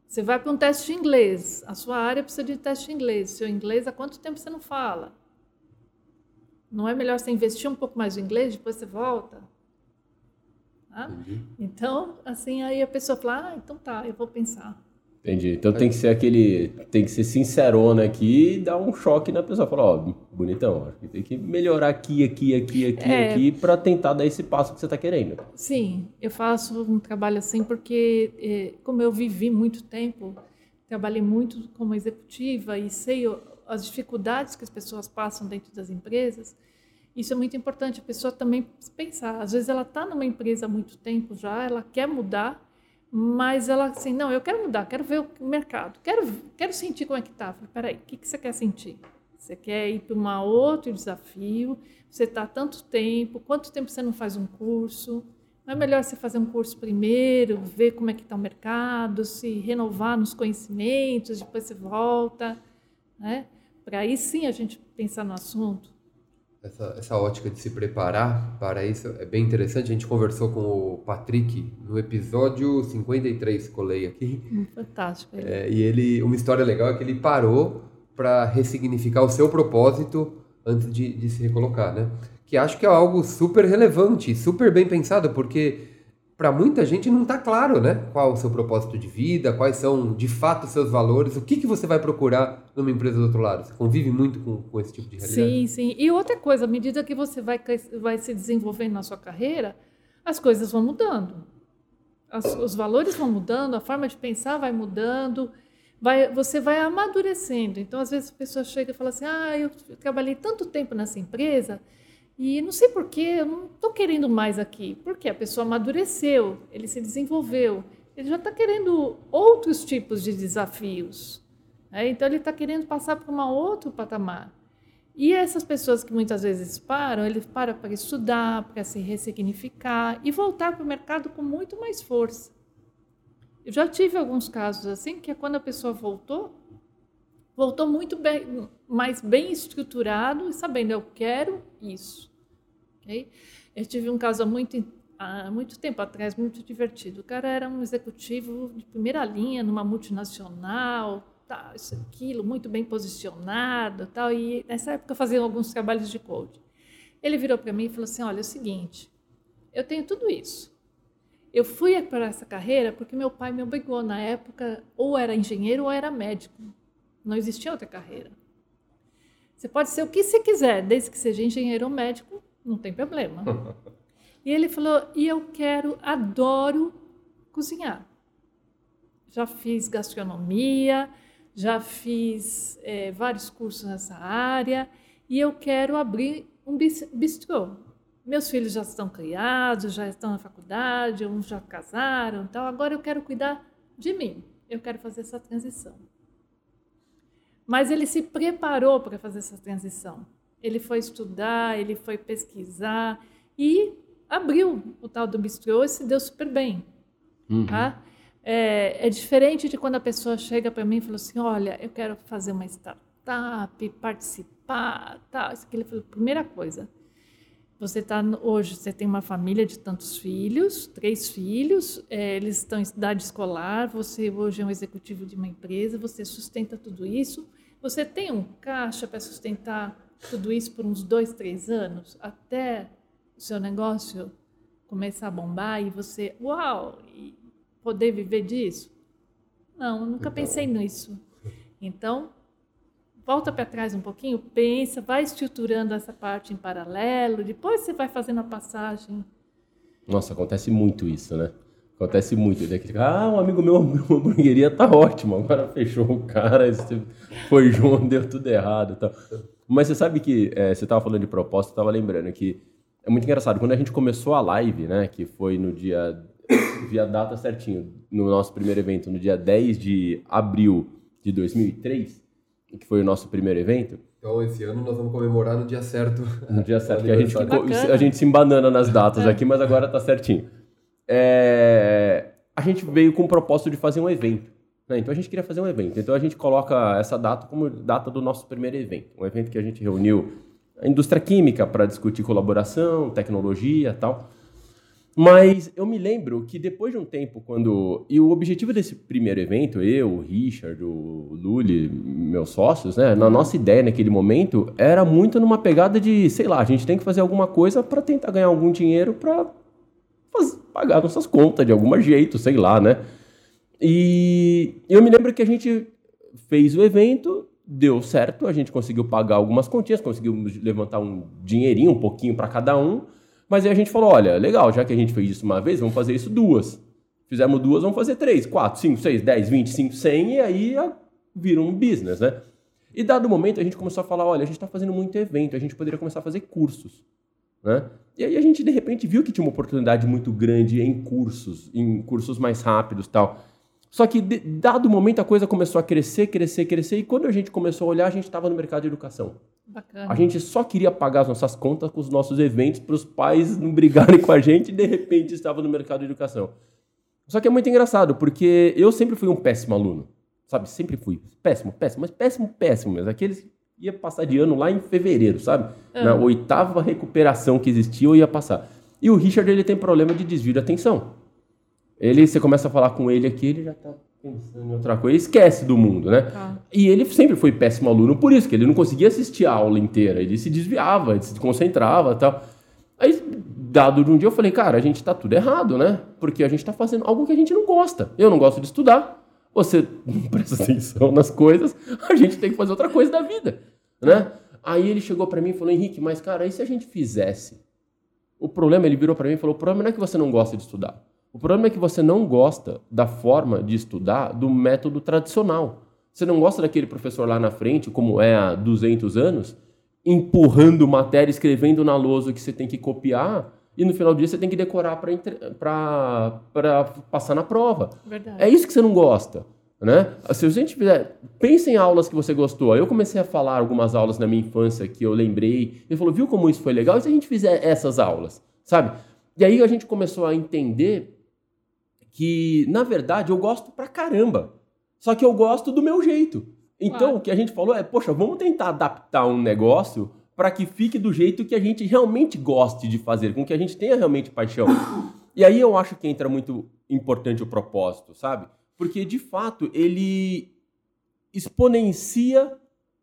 Você vai para um teste de inglês. A sua área precisa de teste de inglês. Seu inglês, há quanto tempo você não fala? Não é melhor você investir um pouco mais no inglês, depois você volta? Tá? Então, assim, aí a pessoa fala, ah, então tá, eu vou pensar. Entendi. Então tem que ser aquele. Tem que ser sincerona aqui e dar um choque na pessoa. Falar, ó, bonitão, acho que tem que melhorar aqui, aqui, aqui, aqui, É. aqui, pra tentar dar esse passo que você tá querendo. Sim, eu faço um trabalho assim porque, eh, como eu vivi muito tempo, trabalhei muito como executiva e sei as dificuldades que as pessoas passam dentro das empresas, isso é muito importante. A pessoa também pensar. Às vezes ela está numa empresa há muito tempo já, ela quer mudar, mas ela assim, não, eu quero mudar, quero ver o mercado, quero, quero sentir como é que está. Falei, peraí, o que, que você quer sentir? Você quer ir para um outro desafio? Você está tanto tempo? Quanto tempo você não faz um curso? Não é melhor você fazer um curso primeiro, ver como é que está o mercado, se renovar nos conhecimentos, depois você volta, né? Para aí sim a gente pensar no assunto. Essa, essa ótica de se preparar para isso é bem interessante. A gente conversou com o Patrick no episódio 53, colei aqui. Fantástico. É, e ele, uma história legal é que ele parou para ressignificar o seu propósito antes de, de se recolocar, né? Que acho que é algo super relevante, super bem pensado, porque para muita gente não está claro, né? Qual o seu propósito de vida, quais são de fato os seus valores, o que, que você vai procurar numa empresa do outro lado. Você convive muito com, com esse tipo de realidade? Sim, sim. E outra coisa, à medida que você vai, vai se desenvolvendo na sua carreira, as coisas vão mudando. As- os valores vão mudando, a forma de pensar vai mudando, vai, você vai amadurecendo. Então, às vezes, a pessoa chega e fala assim: Ah, eu trabalhei tanto tempo nessa empresa e não sei porquê, eu não estou querendo mais aqui. Porque a pessoa amadureceu, ele se desenvolveu, ele já está querendo outros tipos de desafios. né? Então, ele está querendo passar para um outro patamar. E essas pessoas que muitas vezes param, eles param para estudar, para se ressignificar e voltar para o mercado com muito mais força. Eu já tive alguns casos assim, que é quando a pessoa voltou, voltou muito bem, mais bem estruturado e sabendo, eu quero isso. ok? Eu tive um caso há muito, há muito tempo atrás, muito divertido. O cara era um executivo de primeira linha numa multinacional, tal, isso, aquilo, muito bem posicionado, tal. E nessa época eu fazia alguns trabalhos de coaching. Ele virou para mim e falou assim: Olha, é o seguinte, eu tenho tudo isso. Eu fui para essa carreira porque meu pai me obrigou na época, ou era engenheiro ou era médico. Não existia outra carreira. Você pode ser o que você quiser, desde que seja engenheiro ou médico, não tem problema. E ele falou: e eu quero, adoro cozinhar. Já fiz gastronomia, já fiz é, vários cursos nessa área e eu quero abrir um bistrô. Meus filhos já estão criados, já estão na faculdade, uns já casaram, então agora eu quero cuidar de mim. Eu quero fazer essa transição. Mas ele se preparou para fazer essa transição. Ele foi estudar, ele foi pesquisar e abriu o tal do bistrô e se deu super bem. Uhum. Tá? É, é, diferente de quando a pessoa chega para mim e fala assim: Olha, eu quero fazer uma startup, participar. Tá. Isso aqui ele falou: primeira coisa, você está hoje, você tem uma família de tantos filhos, três filhos, é, eles estão em idade escolar, você hoje é um executivo de uma empresa, você sustenta tudo isso, você tem um caixa para sustentar tudo isso por uns dois, três anos, até o seu negócio começar a bombar e você, uau, poder viver disso? Não, eu nunca então... pensei nisso. Então, volta para trás um pouquinho, pensa, vai estruturando essa parte em paralelo, depois você vai fazendo a passagem. Nossa, acontece muito isso, né? Acontece muito. Ah, um amigo meu uma hamburgueria, tá ótimo. Agora fechou o cara, foi junto, deu tudo errado. Tá. Mas você sabe que é, você estava falando de propósito, eu estava lembrando que é muito engraçado. Quando a gente começou a live, né, que foi no dia, via data certinho, no nosso primeiro evento, no dia 10 de abril de 2003, que foi o nosso primeiro evento. Então, esse ano nós vamos comemorar no dia certo. No dia certo, que a gente, a gente se embanana nas datas aqui, mas agora tá certinho. É, a gente veio com o propósito de fazer um evento. Né? Então, a gente queria fazer um evento. Então, a gente coloca essa data como data do nosso primeiro evento. Um evento que a gente reuniu a indústria química para discutir colaboração, tecnologia tal. Mas eu me lembro que depois de um tempo, quando. E o objetivo desse primeiro evento, eu, o Richard, o Luli, meus sócios, né? Na nossa ideia naquele momento, era muito numa pegada de, sei lá, a gente tem que fazer alguma coisa para tentar ganhar algum dinheiro para pagar nossas contas de algum jeito, sei lá, né? E eu me lembro que a gente fez o evento, deu certo, a gente conseguiu pagar algumas continhas, conseguiu levantar um dinheirinho, um pouquinho para cada um. Mas aí a gente falou: olha, legal, já que a gente fez isso uma vez, vamos fazer isso duas. Fizemos duas, vamos fazer três, quatro, cinco, seis, dez, vinte, cinco, cem, e aí vira um business, né? E dado o momento, a gente começou a falar: olha, a gente está fazendo muito evento, a gente poderia começar a fazer cursos. Né? E aí a gente, de repente, viu que tinha uma oportunidade muito grande em cursos, em cursos mais rápidos tal. Só que, de, dado o momento, a coisa começou a crescer, crescer, crescer, e quando a gente começou a olhar, a gente estava no mercado de educação. Bacana. A gente só queria pagar as nossas contas com os nossos eventos para os pais não brigarem com a gente e de repente estava no mercado de educação. Só que é muito engraçado, porque eu sempre fui um péssimo aluno. Sabe? Sempre fui. Péssimo, péssimo, mas péssimo, péssimo mesmo. Aqueles ia passar de ano lá em fevereiro, sabe? Uhum. Na oitava recuperação que existia, eu ia passar. E o Richard, ele tem problema de desvio de atenção. Ele, você começa a falar com ele aqui, ele já tá pensando em outra coisa, esquece do mundo, né? Tá. E ele sempre foi péssimo aluno por isso, que ele não conseguia assistir a aula inteira, ele se desviava, ele se concentrava tal. Aí, dado de um dia, eu falei, cara, a gente tá tudo errado, né? Porque a gente tá fazendo algo que a gente não gosta. Eu não gosto de estudar, você não presta atenção nas coisas, a gente tem que fazer outra coisa da vida, né? Aí ele chegou para mim e falou, Henrique, mas cara, e se a gente fizesse? O problema, ele virou para mim e falou, o problema não é que você não gosta de estudar. O problema é que você não gosta da forma de estudar do método tradicional. Você não gosta daquele professor lá na frente, como é há 200 anos, empurrando matéria, escrevendo na lousa que você tem que copiar e no final do dia você tem que decorar para passar na prova. Verdade. É isso que você não gosta. Né? Se a gente fizer, pense em aulas que você gostou. Eu comecei a falar algumas aulas na minha infância que eu lembrei. Ele falou, viu como isso foi legal? E se a gente fizer essas aulas, sabe? E aí a gente começou a entender que, na verdade, eu gosto pra caramba. Só que eu gosto do meu jeito. Então, claro. o que a gente falou é, poxa, vamos tentar adaptar um negócio para que fique do jeito que a gente realmente goste de fazer, com que a gente tenha realmente paixão. E aí eu acho que entra muito importante o propósito, sabe? Porque, de fato, ele exponencia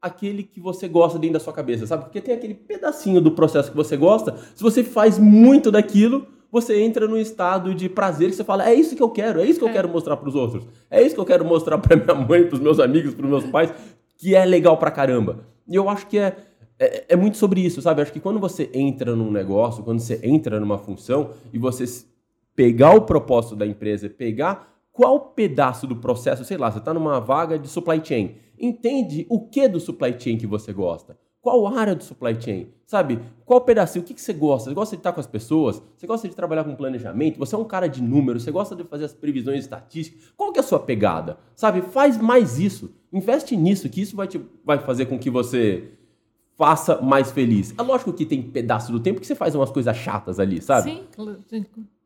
aquele que você gosta dentro da sua cabeça, sabe? Porque tem aquele pedacinho do processo que você gosta, se você faz muito daquilo, você entra num estado de prazer que você fala: é isso que eu quero, é isso que eu é. quero mostrar para os outros, é isso que eu quero mostrar para minha mãe, para os meus amigos, para os meus pais, que é legal pra caramba. E eu acho que é, é, é muito sobre isso, sabe? Acho que quando você entra num negócio, quando você entra numa função e você pegar o propósito da empresa, pegar qual pedaço do processo, sei lá, você está numa vaga de supply chain, entende o que do supply chain que você gosta. Qual área do supply chain? Sabe? Qual pedacinho? O que, que você gosta? Você gosta de estar com as pessoas? Você gosta de trabalhar com planejamento? Você é um cara de números? Você gosta de fazer as previsões estatísticas? Qual que é a sua pegada? Sabe? Faz mais isso. Investe nisso, que isso vai, te, vai fazer com que você faça mais feliz. É lógico que tem pedaço do tempo que você faz umas coisas chatas ali, sabe? Sim.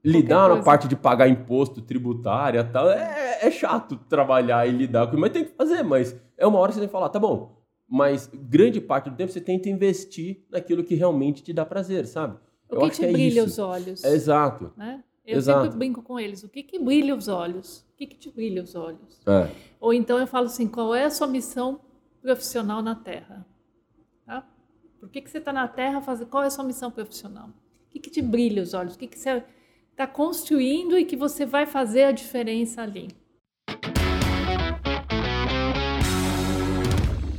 Lidar na parte de pagar imposto tributário e tal, é, é, chato trabalhar e lidar com mas tem que fazer, mas é uma hora que você tem que falar, tá bom, mas grande parte do tempo você tenta investir naquilo que realmente te dá prazer, sabe? O que te que é brilha isso. os olhos. É, exato. Né? Eu exato. sempre brinco com eles, o que que brilha os olhos? O que que te brilha os olhos? É. Ou então eu falo assim, qual é a sua missão profissional na Terra? Por que, que você está na Terra? Fazer, qual é a sua missão profissional? O que, que te brilha os olhos? O que, que você está construindo e que você vai fazer a diferença ali?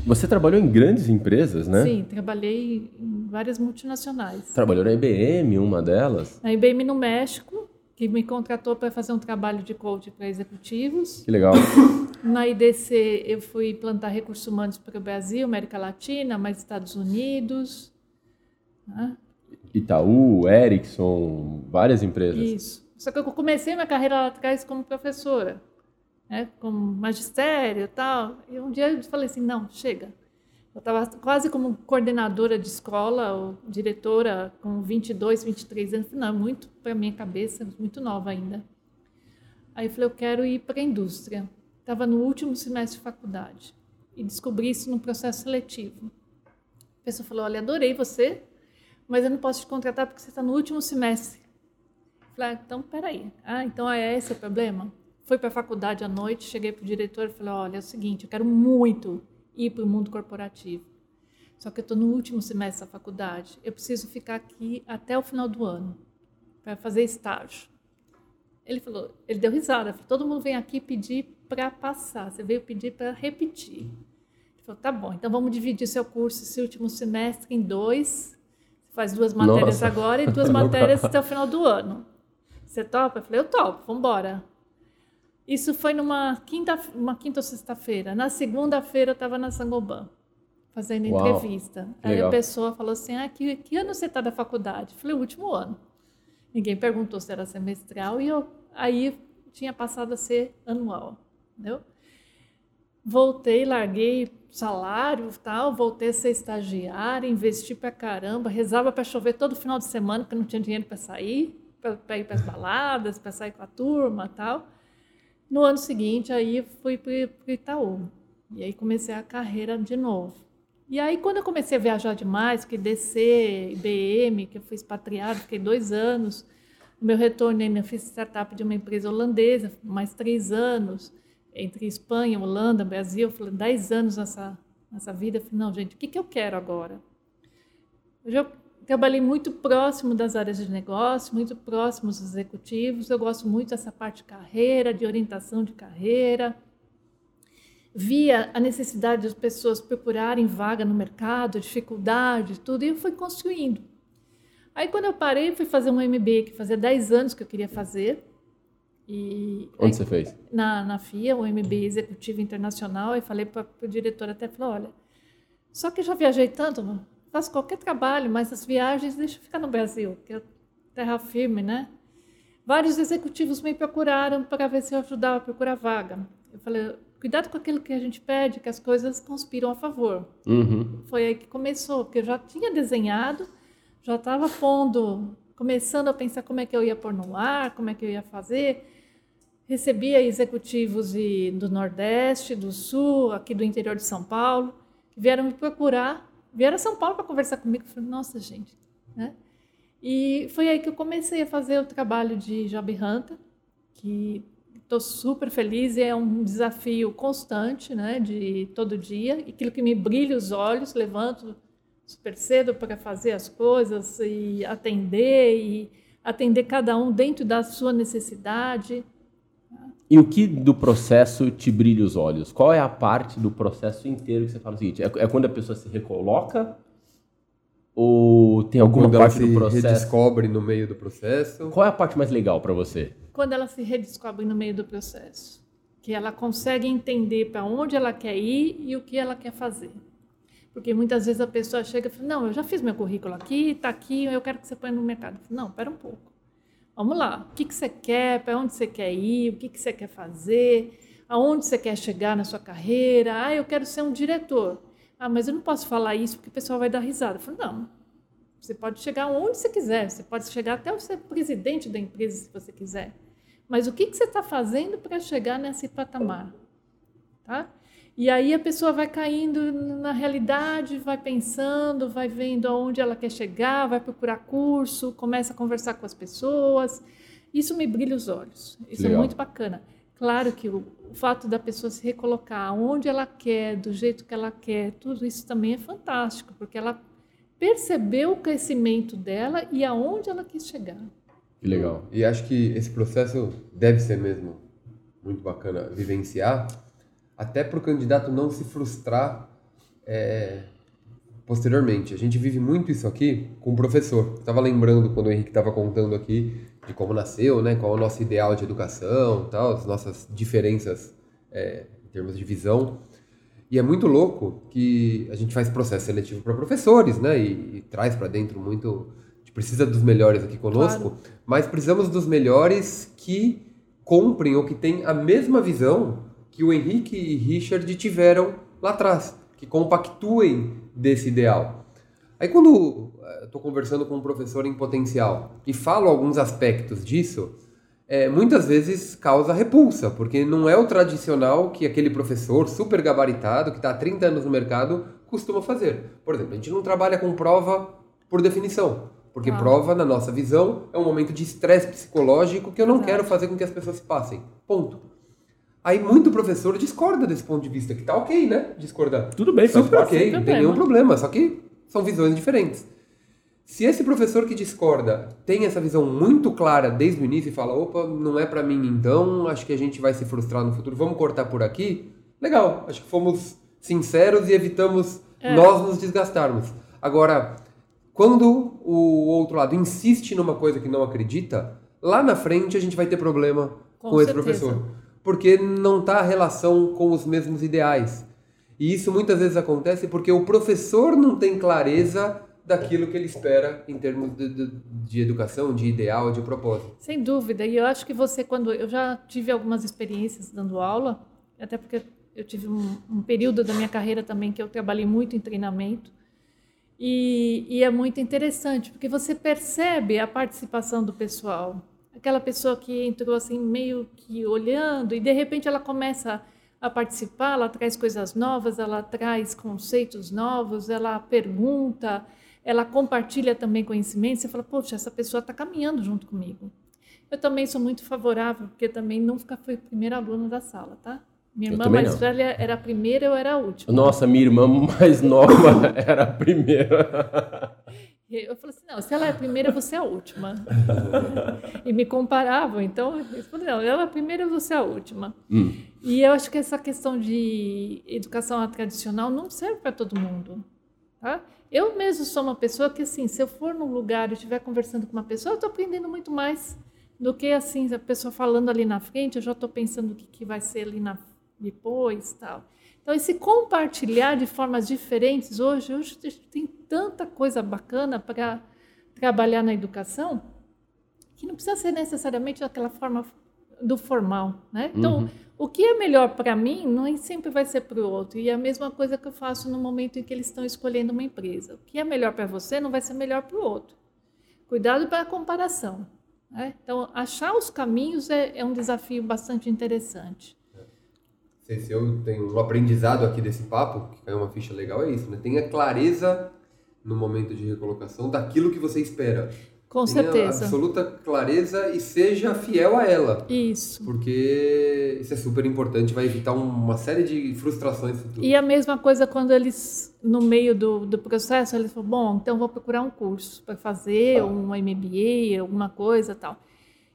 Você trabalhou em grandes empresas, né? Sim, trabalhei em várias multinacionais. Trabalhou na IBM, uma delas? Na IBM no México, que me contratou para fazer um trabalho de coach para executivos. Que legal. Na IDC eu fui plantar recursos humanos para o Brasil, América Latina, mais Estados Unidos. Né? Itaú, Ericsson, várias empresas. Isso. Só que eu comecei minha carreira lá atrás como professora, né? como magistério e tal. E um dia eu falei assim, não, chega eu estava quase como coordenadora de escola, ou diretora, com 22, 23 anos. Não, muito para minha cabeça, muito nova ainda. Aí eu falei, eu quero ir para a indústria. Estava no último semestre de faculdade e descobri isso no processo seletivo. A pessoa falou, olha, adorei você, mas eu não posso te contratar porque você está no último semestre. Falei, ah, então, peraí. Ah, então é esse o problema? Fui para a faculdade à noite, cheguei para o diretor e falei, olha, é o seguinte, eu quero muito ir para o mundo corporativo. Só que eu estou no último semestre da faculdade. Eu preciso ficar aqui até o final do ano para fazer estágio. Ele falou, ele deu risada. Falou, Todo mundo vem aqui pedir para passar. Você veio pedir para repetir. Ele falou, tá bom. Então vamos dividir seu curso, esse último semestre, em dois. Faz duas matérias Nossa. agora e duas matérias até o final do ano. Você topa? Eu falei, eu topo. Vamos embora. Isso foi numa quinta, uma quinta ou sexta-feira. Na segunda-feira eu estava na Sangoban, fazendo Uau, entrevista. Aí a pessoa falou assim: ah, que, que ano você está da faculdade? Eu falei, o último ano. Ninguém perguntou se era semestral e eu aí tinha passado a ser anual. Entendeu? Voltei, larguei salário tal, voltei a ser estagiária, investi pra caramba, rezava para chover todo final de semana, porque não tinha dinheiro para sair, para ir para as baladas, para sair com a turma tal. No ano seguinte, aí fui para o Itaú. E aí comecei a carreira de novo. E aí, quando eu comecei a viajar demais, que DC, IBM, que eu fui expatriado, fiquei dois anos. No meu retorno, ainda fiz startup de uma empresa holandesa, mais três anos, entre Espanha, Holanda, Brasil. Falei, dez anos nessa, nessa vida. falei, não, gente, o que, que eu quero agora? Eu trabalhei muito próximo das áreas de negócio, muito próximo dos executivos. Eu gosto muito dessa parte de carreira, de orientação de carreira. Via a necessidade das pessoas procurarem vaga no mercado, dificuldade, tudo, e eu fui construindo. Aí, quando eu parei, fui fazer um MBA que fazia 10 anos que eu queria fazer. E Onde você fez? Na, na FIA, o MBA Executivo Internacional, e falei para o diretor até, falou, olha, só que já viajei tanto, faço qualquer trabalho, mas as viagens deixa eu ficar no Brasil, que é terra firme, né? Vários executivos me procuraram para ver se eu ajudava a procurar vaga. Eu falei, cuidado com aquilo que a gente pede, que as coisas conspiram a favor. Uhum. Foi aí que começou, porque eu já tinha desenhado, já estava pondo, começando a pensar como é que eu ia pôr no ar, como é que eu ia fazer. Recebia executivos de, do Nordeste, do Sul, aqui do interior de São Paulo, que vieram me procurar vieram a São Paulo para conversar comigo. Falei, nossa, gente. Né? E foi aí que eu comecei a fazer o trabalho de Job Hunter, que estou super feliz e é um desafio constante, né, de todo dia. Aquilo que me brilha os olhos, levanto super cedo para fazer as coisas e atender e atender cada um dentro da sua necessidade. E o que do processo te brilha os olhos? Qual é a parte do processo inteiro que você fala o seguinte? É, é quando a pessoa se recoloca Ou tem alguma Quando ela parte se do processo? redescobre no meio do processo. Qual é a parte mais legal para você? Quando ela se redescobre no meio do processo, que ela consegue entender para onde ela quer ir e o que ela quer fazer. Porque muitas vezes a pessoa chega e fala: Não, eu já fiz meu currículo aqui, está aqui, eu quero que você ponha no mercado. Falo, Não, espera um pouco. Vamos lá. O que, que você quer? Para onde você quer ir? O que, que você quer fazer? Aonde você quer chegar na sua carreira? Ah, eu quero ser um diretor. Ah, mas eu não posso falar isso porque o pessoal vai dar risada. Eu falo, não. Você pode chegar onde você quiser. Você pode chegar até ser presidente da empresa se você quiser. Mas o que, que você está fazendo para chegar nesse patamar? Tá? E aí a pessoa vai caindo na realidade, vai pensando, vai vendo aonde ela quer chegar, vai procurar curso, começa a conversar com as pessoas. Isso me brilha os olhos. Isso Legal. é muito bacana. Claro que o, o fato da pessoa se recolocar onde ela quer, do jeito que ela quer, tudo isso também é fantástico, porque ela percebeu o crescimento dela e aonde ela quis chegar. Que legal. E acho que esse processo deve ser mesmo muito bacana vivenciar, até para o candidato não se frustrar é, posteriormente. A gente vive muito isso aqui com o professor. Estava lembrando quando o Henrique estava contando aqui de como nasceu, né, qual é o nosso ideal de educação, tal, as nossas diferenças é, em termos de visão. E é muito louco que a gente faz processo seletivo para professores, né, e, e traz para dentro muito. A gente precisa dos melhores aqui conosco, Claro. mas precisamos dos melhores que comprem ou que têm a mesma visão que o Henrique e Richard tiveram lá atrás, que compactuem desse ideal. Aí quando eu estou conversando com um professor em potencial e falo alguns aspectos disso, é, muitas vezes causa repulsa, porque não é o tradicional que aquele professor super gabaritado, que está há 30 anos no mercado, costuma fazer. Por exemplo, a gente não trabalha com prova por definição, porque Ah. prova, na nossa visão, é um momento de estresse psicológico que eu não Exato. quero fazer com que as pessoas se passem. Ponto. Aí muito professor discorda desse ponto de vista, que tá ok, né? Discordar. Tudo bem, faz Super parte. ok, não tem nenhum problema, só que são visões diferentes. Se esse professor que discorda tem essa visão muito clara desde o início e fala, opa, não é pra mim então, acho que a gente vai se frustrar no futuro, vamos cortar por aqui, legal, acho que fomos sinceros e evitamos É. nós nos desgastarmos. Agora, quando o outro lado insiste numa coisa que não acredita, lá na frente a gente vai ter problema com, Com esse certeza. professor. Porque não está a relação com os mesmos ideais. E isso muitas vezes acontece porque o professor não tem clareza daquilo que ele espera em termos de, de, de educação, de ideal, de propósito. Sem dúvida. E eu acho que você, quando. Eu já tive algumas experiências dando aula, até porque eu tive um, um período da minha carreira também que eu trabalhei muito em treinamento. E, e é muito interessante, porque você percebe a participação do pessoal. Aquela pessoa que entrou assim, meio que olhando, e de repente ela começa a participar, ela traz coisas novas, ela traz conceitos novos, ela pergunta, ela compartilha também conhecimento. Você fala, poxa, essa pessoa está caminhando junto comigo. Eu também sou muito favorável, porque também nunca fui primeira aluna da sala, tá? Minha irmã mais não. velha era a primeira, eu era a última. Nossa, minha irmã mais nova era a primeira. Eu falei assim, não, se ela é a primeira, você é a última. e me comparavam, então eu falei, não, ela é a primeira, você é a última. Hum. E eu acho que essa questão de educação tradicional não serve para todo mundo. Tá? Eu mesmo sou uma pessoa que, assim, se eu for num lugar e estiver conversando com uma pessoa, eu estou aprendendo muito mais do que, assim, a pessoa falando ali na frente, eu já estou pensando o que, que vai ser ali na, depois tal. Então, esse compartilhar de formas diferentes, hoje, hoje tem tanta coisa bacana para trabalhar na educação que não precisa ser necessariamente daquela forma do formal, né? Então, Uhum. o que é melhor para mim não é- sempre vai ser para o outro. E é a mesma coisa que eu faço no momento em que eles estão escolhendo uma empresa. O que é melhor para você não vai ser melhor para o outro. Cuidado para a comparação. né? Então, achar os caminhos é, é um desafio bastante interessante. Sei se eu tenho um aprendizado aqui desse papo, que caiu uma ficha legal, é isso, né? Tenha clareza no momento de recolocação daquilo que você espera. Com Tenha certeza. absoluta clareza e seja fiel a ela. Isso. Porque isso é super importante, vai evitar um- uma série de frustrações futuras. E a mesma coisa quando eles, no meio do, do processo, eles falam, bom, então vou procurar um curso para fazer, um MBA, alguma coisa tal.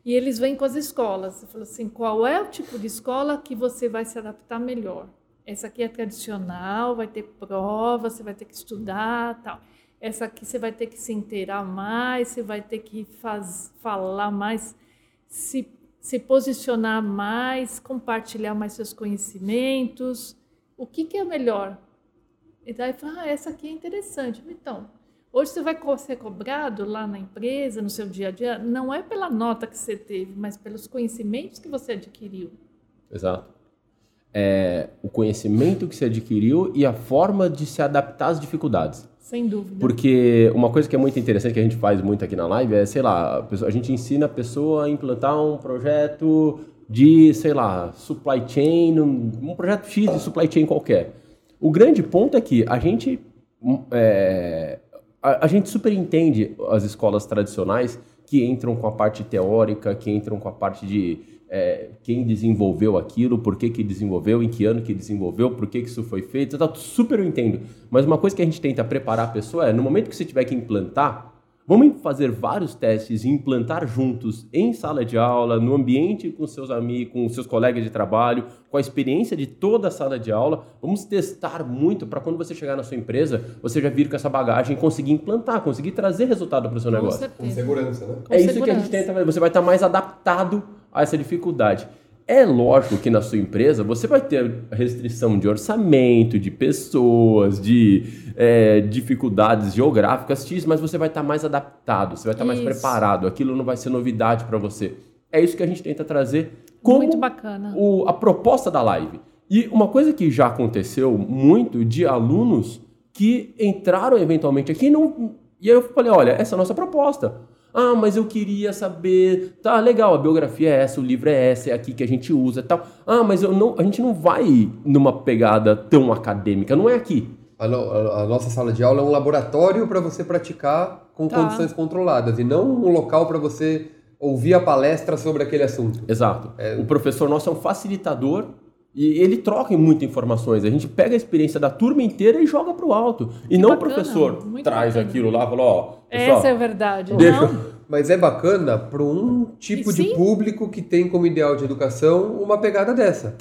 E eles vêm com as escolas. Fala assim, qual é o tipo de escola que você vai se adaptar melhor? Essa aqui é tradicional, vai ter prova, você vai ter que estudar tal. essa aqui você vai ter que se inteirar mais, você vai ter que faz, falar mais, se, se posicionar mais, compartilhar mais seus conhecimentos. O que, que é melhor? E daí fala, ah, essa aqui é interessante. Então, hoje você vai ser cobrado lá na empresa, no seu dia a dia, não é pela nota que você teve, mas pelos conhecimentos que você adquiriu. Exato. É, o conhecimento que você adquiriu e a forma de se adaptar às dificuldades. Sem dúvida. Porque uma coisa que é muito interessante que a gente faz muito aqui na live é, sei lá, a, pessoa, a gente ensina a pessoa a implantar um projeto de, sei lá, supply chain, um, um projeto X de supply chain qualquer. O grande ponto é que a gente hum, é, a, a, gente super entende as escolas tradicionais que entram com a parte teórica, que entram com a parte de é, quem desenvolveu aquilo, por que, que desenvolveu, em que ano que desenvolveu, por que, que isso foi feito, tá, super eu entendo. Mas uma coisa que a gente tenta preparar a pessoa é, no momento que você tiver que implantar, vamos fazer vários testes e implantar juntos em sala de aula, no ambiente com seus amigos, com seus colegas de trabalho, com a experiência de toda a sala de aula. Vamos testar muito para quando você chegar na sua empresa, você já vir com essa bagagem e conseguir implantar, conseguir trazer resultado para o seu negócio. Com segurança, né? Com é segurança. isso que a gente tenta, você vai estar mais adaptado a essa dificuldade. É lógico que na sua empresa você vai ter restrição de orçamento, de pessoas, de é, dificuldades geográficas X, mas você vai estar mais adaptado, você vai estar mais preparado. Aquilo não vai ser novidade para você. É isso que a gente tenta trazer como muito bacana. O, a proposta da live. E uma coisa que já aconteceu muito de alunos que entraram eventualmente aqui não, e aí eu falei, olha, essa é a nossa proposta. Ah, mas eu queria saber. Tá, legal, a biografia é essa, o livro é essa, é aqui que a gente usa tal. Ah, mas eu não, a gente não vai numa pegada tão acadêmica, não é aqui. A, no, a, a nossa sala de aula é um laboratório para você praticar com tá. condições controladas e não um local para você ouvir a palestra sobre aquele assunto. Exato. É... O professor nosso é um facilitador e ele troca muitas informações. A gente pega a experiência da turma inteira e joga para o alto. E que não bacana, o professor traz bacana. aquilo lá e fala, ó... Pessoal, Essa é a verdade. Deixa... Não. Mas é bacana para um tipo de público que tem como ideal de educação uma pegada dessa.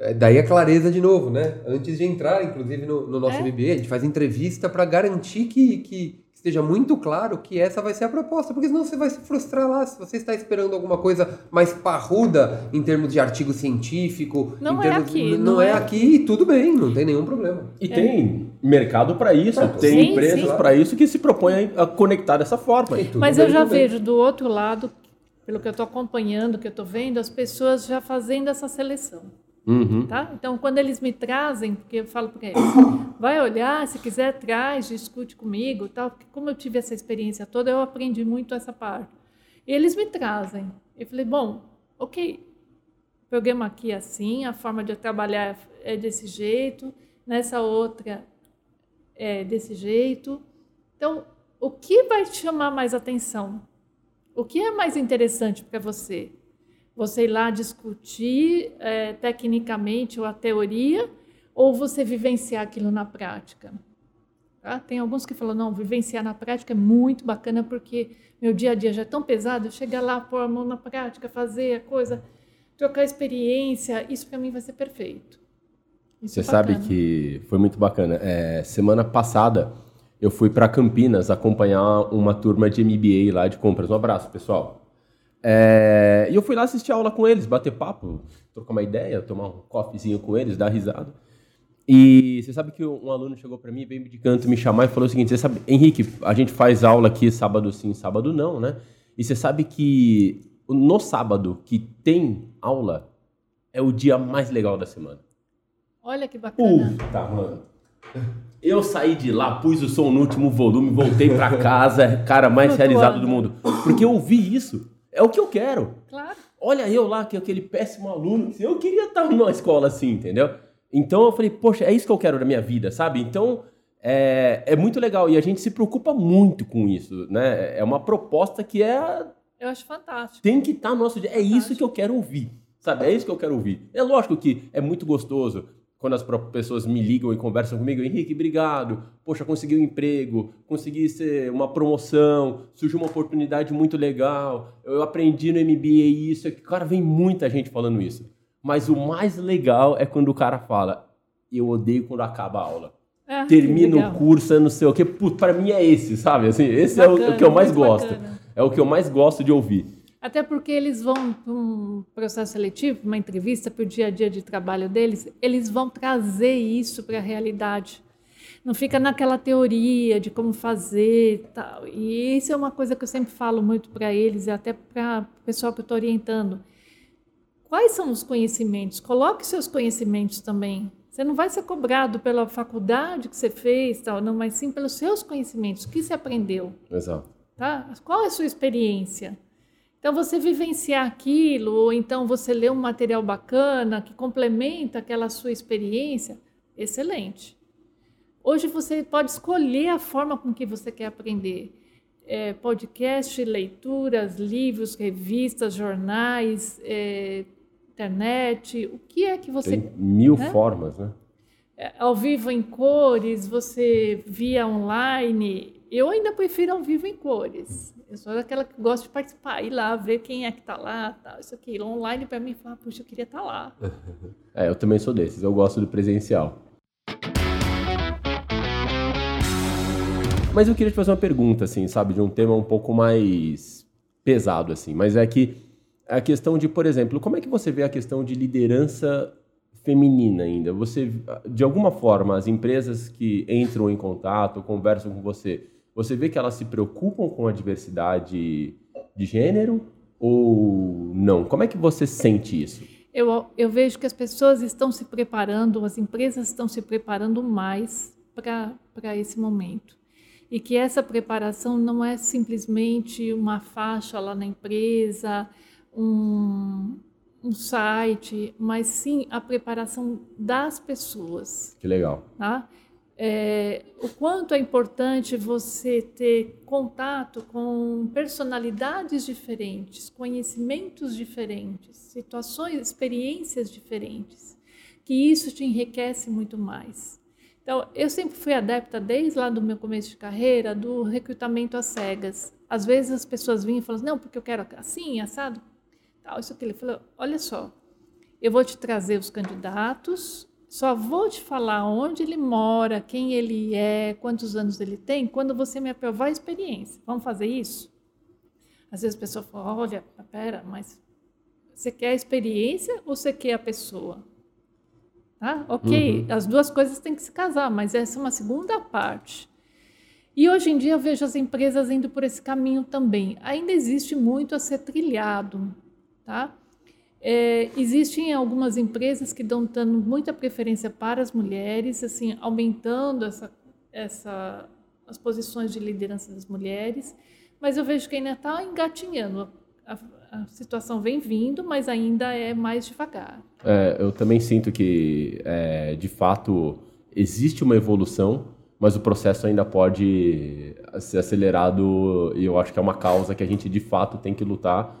É, daí a clareza de novo, né? Antes de entrar, inclusive, no, no nosso é? MBA, a gente faz entrevista para garantir que, que esteja muito claro que essa vai ser a proposta, porque senão você vai se frustrar lá. Se você está esperando alguma coisa mais parruda em termos de artigo científico, não é termos, aqui, não, não é, é, aqui, tudo bem, não tem nenhum problema. E é. tem mercado para isso, tem sim, empresas para isso que se propõem a conectar dessa forma. Mas eu já vejo do outro lado, pelo que eu estou acompanhando, que eu estou vendo, as pessoas já fazendo essa seleção. Uhum. Tá? Então, quando eles me trazem, porque eu falo para eles, vai olhar, se quiser, traz, discute comigo, tal, porque como eu tive essa experiência toda, eu aprendi muito essa parte. E eles me trazem. Eu falei, bom, ok, o programa aqui é assim, a forma de eu trabalhar é desse jeito, nessa outra é desse jeito. Então, o que vai te chamar mais atenção? O que é mais interessante para você? Você ir lá discutir é, tecnicamente ou a teoria, ou você vivenciar aquilo na prática? Tá? Tem alguns que falam, não, vivenciar na prática é muito bacana porque meu dia a dia já é tão pesado, chegar lá, pôr a mão na prática, fazer a coisa, trocar experiência, isso para mim vai ser perfeito. Isso Você é sabe que foi muito bacana. É, semana passada eu fui para Campinas acompanhar uma turma de MBA lá de compras. Um abraço, pessoal. É, e eu fui lá assistir a aula com eles, bater papo, trocar uma ideia, tomar um coffeezinho com eles, dar risada. E você sabe que um aluno chegou para mim, bem de canto, me chamar e falou o seguinte: você sabe, Henrique, a gente faz aula aqui sábado sim, sábado não, né? E você sabe que no sábado que tem aula é o dia mais legal da semana. Olha que bacana. Puta, mano. Eu saí de lá, pus o som no último volume, voltei para casa, cara mais realizado do mundo. Porque eu ouvi isso. É o que eu quero. Claro. Olha eu lá, que aquele péssimo aluno. Eu queria estar numa escola assim, entendeu? Então eu falei, poxa, é isso que eu quero da minha vida, sabe? Então é, é muito legal. E a gente se preocupa muito com isso, né? É uma proposta que é. Eu acho fantástico. Tem que estar no nosso dia. É isso que eu quero ouvir. Sabe? É isso que eu quero ouvir. É lógico que é muito gostoso quando as pessoas me ligam e conversam comigo, Henrique, obrigado, poxa, consegui um emprego, consegui ser uma promoção, surgiu uma oportunidade muito legal, eu aprendi no MBA isso, é cara, vem muita gente falando isso. Mas o mais legal é quando o cara fala, eu odeio quando acaba a aula. Ah, termina o curso, é não sei o quê. Putz, pra mim é esse, sabe? Assim, esse é o, Bacana, o que eu mais gosto. bacana. É o que eu mais gosto de ouvir. Até porque eles vão para um processo seletivo, uma entrevista para o dia a dia de trabalho deles, eles vão trazer isso para a realidade. Não fica naquela teoria de como fazer e tal. E isso é uma coisa que eu sempre falo muito para eles e até para o pessoal que eu estou orientando. Quais são os conhecimentos? Coloque seus conhecimentos também. Você não vai ser cobrado pela faculdade que você fez, tal, não, mas sim pelos seus conhecimentos. O que você aprendeu? Exato. tá? Qual é a sua experiência? Então, você vivenciar aquilo, ou então você ler um material bacana que complementa aquela sua experiência, excelente. Hoje você pode escolher a forma com que você quer aprender. É, podcast, leituras, livros, revistas, jornais, é, internet, o que é que você Tem mil né? formas, né? é, ao vivo em cores, você via online. Eu ainda prefiro ao vivo em cores. Eu sou daquela que gosta de participar, ir lá, ver quem é que está lá, isso aqui. Online para mim, falar, puxa, eu queria estar lá. É, eu também sou desses. Eu gosto do presencial. Mas eu queria te fazer uma pergunta, assim, sabe, de um tema um pouco mais pesado, assim. Mas é que a questão de, por exemplo, como é que você vê a questão de liderança feminina ainda? Você, de alguma forma, as empresas que entram em contato, conversam com você, você vê que elas se preocupam com a diversidade de gênero ou não? Como é que você sente isso? Eu, eu vejo que as pessoas estão se preparando, as empresas estão se preparando mais para esse momento. E que essa preparação não é simplesmente uma faixa lá na empresa, um, um site, mas sim a preparação das pessoas. Que legal. Tá? É, o quanto é importante você ter contato com personalidades diferentes, conhecimentos diferentes, situações, experiências diferentes, que isso te enriquece muito mais. Então, eu sempre fui adepta, desde lá do meu começo de carreira, do recrutamento às cegas. Às vezes as pessoas vinham e falavam, não, porque eu quero assim, assado, tal, isso aqui. Ele falou, olha só, eu vou te trazer os candidatos, só vou te falar onde ele mora, quem ele é, quantos anos ele tem, quando você me aprovar a experiência. Vamos fazer isso? Às vezes a pessoa fala, olha, pera, mas você quer a experiência ou você quer a pessoa? Tá? Ok, as duas coisas têm que se casar, mas essa é uma segunda parte. E hoje em dia eu vejo as empresas indo por esse caminho também. Ainda existe muito a ser trilhado, tá? É, existem algumas empresas que estão dando muita preferência para as mulheres, assim, aumentando essa, essa, as posições de liderança das mulheres, mas eu vejo que ainda está engatinhando. A, a situação vem vindo, mas ainda é mais devagar. É, eu também sinto que, é, de fato, existe uma evolução, mas o processo ainda pode ser acelerado e eu acho que é uma causa que a gente, de fato, tem que lutar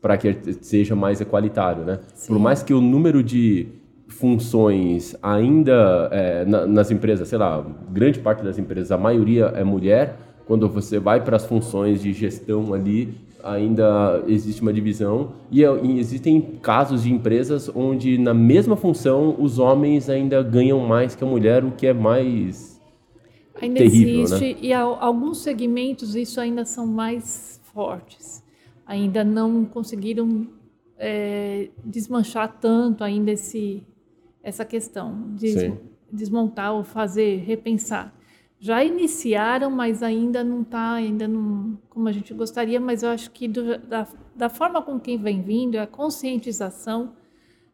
para que seja mais equalitário, né? Sim. Por mais que o número de funções ainda é, na, nas empresas, sei lá, grande parte das empresas, a maioria é mulher, quando você vai para as funções de gestão ali, ainda existe uma divisão e, é- e existem casos de empresas onde na mesma função os homens ainda ganham mais que a mulher, o que é mais Ainda Terrível, existe, e al- alguns segmentos isso ainda são mais fortes. Ainda não conseguiram é, desmanchar tanto ainda esse, essa questão, des- Sim. desmontar ou fazer, repensar. Já iniciaram, mas ainda não está, ainda não como a gente gostaria, mas eu acho que do- da, da forma com quem vem vindo, a conscientização,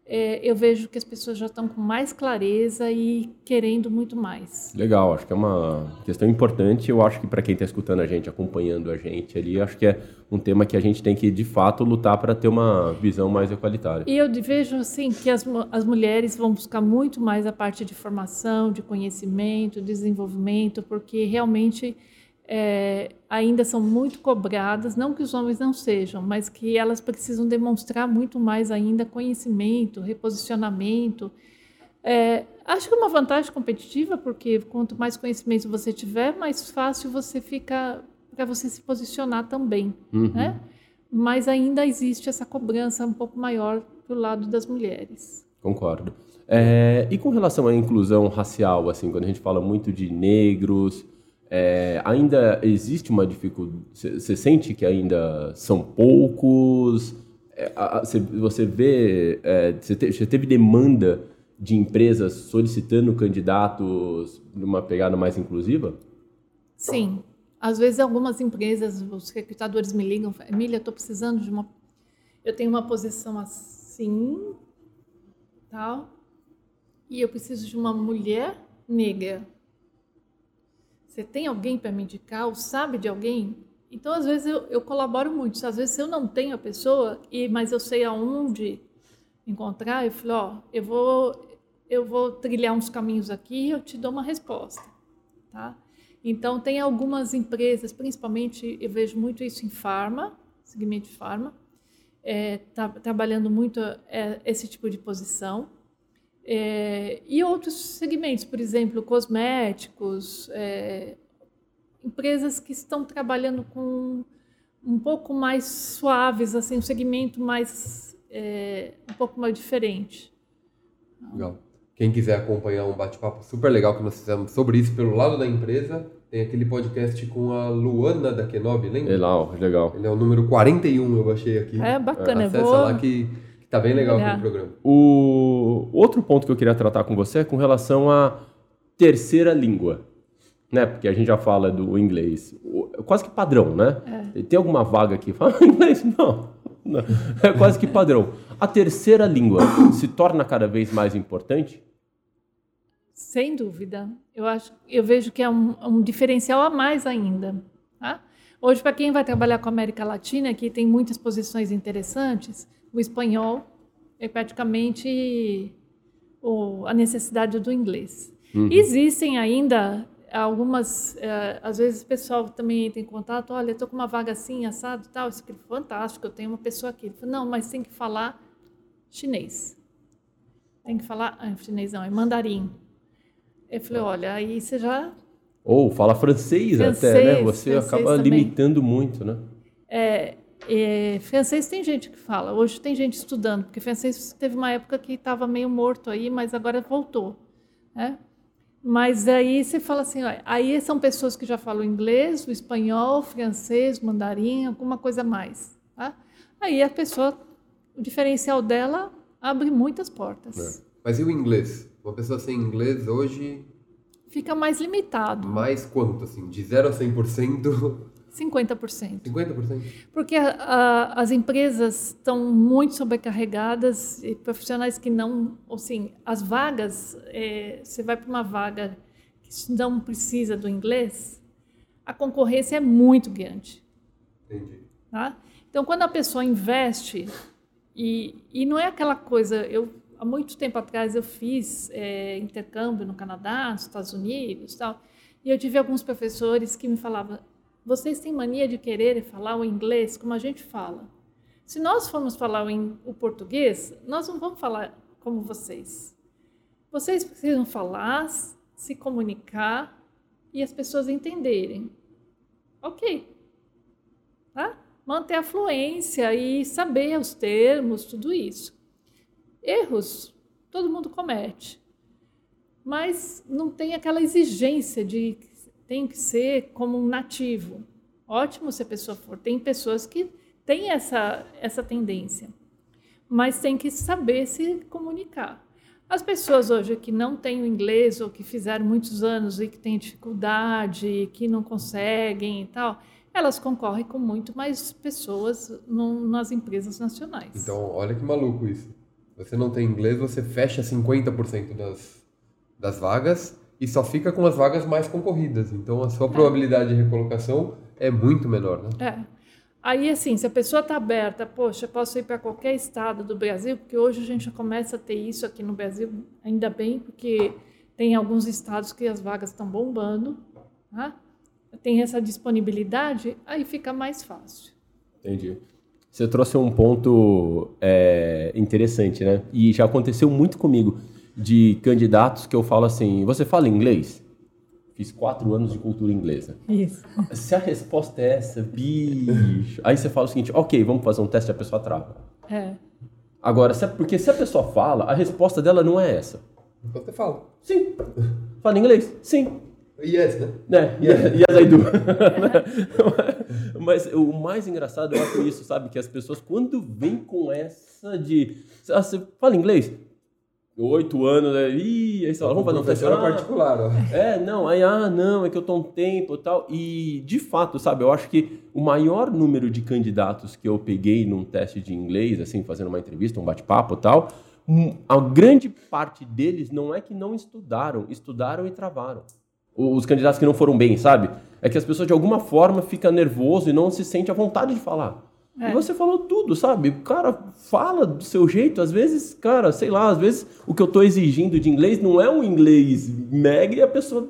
é, eu vejo que as pessoas já estão com mais clareza e querendo muito mais. legal. Acho que é uma questão importante. Eu acho que para quem está escutando a gente, acompanhando a gente ali, acho que é um tema que a gente tem que de fato lutar para ter uma visão mais equalitária. E eu vejo assim que as, as mulheres vão buscar muito mais a parte de formação, de conhecimento, desenvolvimento, porque realmente é, ainda são muito cobradas, não que os homens não sejam, mas que elas precisam demonstrar muito mais ainda conhecimento, reposicionamento. É, acho que é uma vantagem competitiva, porque quanto mais conhecimento você tiver, mais fácil você fica para você se posicionar também, Uhum. né? Mas ainda existe essa cobrança um pouco maior do lado das mulheres. Concordo. É, e com relação à inclusão racial, assim, quando a gente fala muito de negros, é, ainda existe uma dificuldade? Você sente que ainda são poucos? É, você vê, você é, te, teve demanda de empresas solicitando candidatos numa pegada mais inclusiva? Sim. Às vezes, algumas empresas, os recrutadores me ligam, Emília, estou precisando de uma. Eu tenho uma posição assim, tal, e eu preciso de uma mulher negra. Você tem alguém para me indicar? Ou sabe de alguém? Então, às vezes, eu, eu colaboro muito. Às vezes, eu não tenho a pessoa, e, mas eu sei aonde encontrar, eu falo, ó, eu vou, eu vou trilhar uns caminhos aqui e eu te dou uma resposta, tá? Então, tem algumas empresas, principalmente, eu vejo muito isso em farma, segmento de farma, é, tá, trabalhando muito é, esse tipo de posição. É, e outros segmentos, por exemplo, cosméticos, é, empresas que estão trabalhando com um pouco mais suaves, assim, um segmento mais é, um pouco mais diferente. Legal. Quem quiser acompanhar um bate-papo super legal que nós fizemos sobre isso pelo lado da empresa, tem aquele podcast com a Luana da Kenobi, lembra? Legal, legal. Ele é o número 41, eu baixei aqui. É bacana, é, Acessa vou... lá que Tá bem legal o programa. O outro ponto que eu queria tratar com você é com relação à terceira língua. Né? Porque a gente já fala do inglês, quase que padrão, né? É. Tem alguma vaga aqui? Fala inglês? Não. Não. É quase que padrão. A terceira língua se torna cada vez mais importante? Sem dúvida. Eu acho, eu vejo que é um, um diferencial a mais ainda. Tá? Hoje, para quem vai trabalhar com a América Latina, que tem muitas posições interessantes, o espanhol é praticamente o, a necessidade do inglês. Uhum. Existem ainda algumas, é, às vezes o pessoal também entra em contato, olha, estou com uma vaga assim, assado tal, isso aqui é fantástico, eu tenho uma pessoa aqui. Falo, não, mas tem que falar chinês. Tem que falar, ah, chinês não, é mandarim. Eu falei, olha, aí você já... Ou fala francês, francês até, né? Você acaba também. limitando muito, né? É, é, francês tem gente que fala, hoje tem gente estudando, porque francês teve uma época que estava meio morto aí, mas agora voltou. Né? Mas aí você fala assim, ó, aí são pessoas que já falam inglês, o espanhol, francês, mandarim, alguma coisa mais. Tá? Aí a pessoa, o diferencial dela abre muitas portas. É. Mas e o inglês? Uma pessoa sem inglês hoje... Fica mais limitado. Mais quanto, assim? De 0 a 100%? 50%. 50%? Porque as empresas estão muito sobrecarregadas e profissionais que não, assim, as vagas, é, você vai para uma vaga que não precisa do inglês, a concorrência é muito grande. Entendi. Tá? Então, quando a pessoa investe, e, e não é aquela coisa, eu há muito tempo atrás eu fiz é, intercâmbio no Canadá, nos Estados Unidos, tal, e eu tive alguns professores que me falavam vocês têm mania de querer falar o inglês como a gente fala. Se nós formos falar o português, nós não vamos falar como vocês. Vocês precisam falar, se comunicar e as pessoas entenderem. Ok. Tá? Manter a fluência e saber os termos, tudo isso. Erros, todo mundo comete. Mas não tem aquela exigência de tem que ser como um nativo. Ótimo se a pessoa for. Tem pessoas que têm essa, essa tendência, mas tem que saber se comunicar. As pessoas hoje que não têm o inglês ou que fizeram muitos anos e que têm dificuldade, que não conseguem e tal, elas concorrem com muito mais pessoas no, nas empresas nacionais. Então, olha que maluco isso. Você não tem inglês, você fecha 50% das, das vagas e só fica com as vagas mais concorridas. Então a sua é. probabilidade de recolocação é muito menor, né? É. Aí, assim, se a pessoa está aberta, poxa, posso ir para qualquer estado do Brasil, porque hoje a gente já começa a ter isso aqui no Brasil, ainda bem, porque tem alguns estados que as vagas estão bombando, tá? tem essa disponibilidade, aí fica mais fácil. Entendi. Você trouxe um ponto é, interessante, né? E já aconteceu muito comigo de candidatos que eu falo assim: você fala inglês? Fiz quatro anos de cultura inglesa. Isso. Se a resposta é essa, bicho. Aí você fala o seguinte: ok, vamos fazer um teste e a pessoa trava. É. Agora, porque se a pessoa fala, a resposta dela não é essa. Então você fala. Sim. Fala inglês? Sim. Yes, né? Né? Yes, yes I do. Mas o mais engraçado eu acho isso, sabe? Que as pessoas, quando vêm com essa de. Ah, você fala inglês? Oito anos, né? Ih, aí você fala, vamos fazer um teste. Ah, particular, ó. é, não, aí, ah, não, é que eu tô um tempo e tal. E, de fato, sabe, eu acho que o maior número de candidatos que eu peguei num teste de inglês, assim, fazendo uma entrevista, um bate-papo e tal, hum, a grande parte deles não é que não estudaram, estudaram e travaram. Os candidatos que não foram bem, sabe? É que as pessoas, de alguma forma, ficam nervoso e não se sente à vontade de falar. É. E você falou tudo, sabe? Cara, fala do seu jeito. Às vezes, cara, sei lá, às vezes o que eu tô exigindo de inglês não é um inglês mega e a pessoa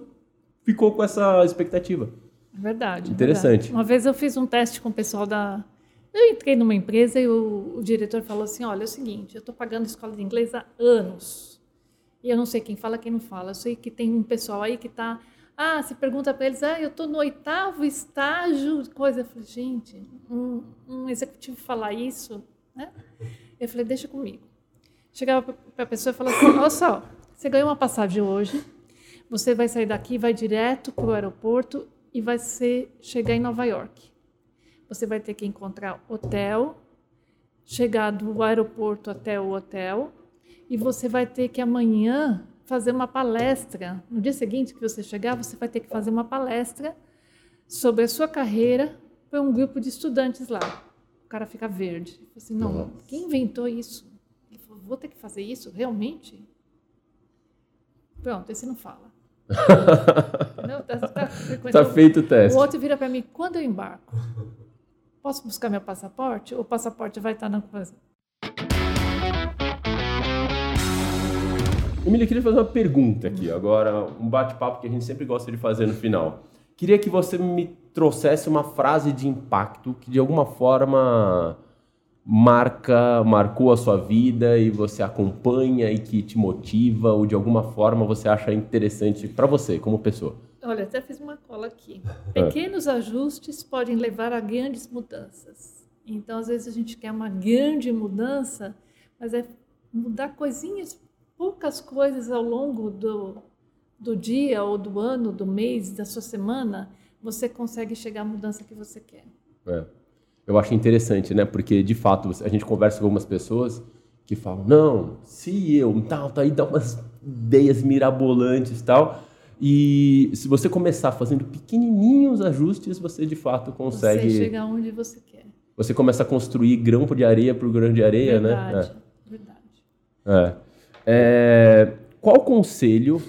ficou com essa expectativa. É verdade. Interessante. verdade. Uma vez eu fiz um teste com o pessoal da. Eu entrei numa empresa e o, o diretor falou assim: olha, é o seguinte, eu estou pagando escola de inglês há anos. E eu não sei quem fala, quem não fala. Eu sei que tem um pessoal aí que está. Ah, você pergunta para eles, ah, eu estou no oitavo estágio, coisa. Eu falei, gente, um, um executivo falar isso, né? Eu falei, deixa comigo. Chegava para a pessoa e falava assim: olha só, você ganhou uma passagem hoje, você vai sair daqui, vai direto para o aeroporto e vai ser, chegar em Nova York. Você vai ter que encontrar hotel, chegar do aeroporto até o hotel, e você vai ter que amanhã fazer uma palestra. No dia seguinte que você chegar, você vai ter que fazer uma palestra sobre a sua carreira para um grupo de estudantes lá. O cara fica verde. Eu assim, não, Nossa. quem inventou isso? Ele falou, vou ter que fazer isso? Realmente? Pronto, esse não fala. Entendeu? Tá, tá, Tá feito o teste. o outro vira para mim, quando eu embarco? Posso buscar meu passaporte? O passaporte vai estar na coisa. Emília, eu queria fazer uma pergunta aqui, agora, um bate-papo que a gente sempre gosta de fazer no final. Queria que você me trouxesse uma frase de impacto que de alguma forma marca, marcou a sua vida e você acompanha e que te motiva ou de alguma forma você acha interessante para você como pessoa. Olha, até fiz uma cola aqui. Pequenos ajustes podem levar a grandes mudanças. Então, às vezes a gente quer uma grande mudança, mas é mudar coisinhas, poucas coisas ao longo do, do dia ou do ano, do mês, da sua semana, você consegue chegar à mudança que você quer. É. Eu acho interessante, né? Porque de fato a gente conversa com algumas pessoas que falam, não, se eu, tal, tá aí dá umas ideias mirabolantes tal. E se você começar fazendo pequenininhos ajustes, você de fato consegue. Você chega onde você quer. Você começa a construir grampo de areia por grão de areia, verdade, né? verdade. É. É. Qual conselho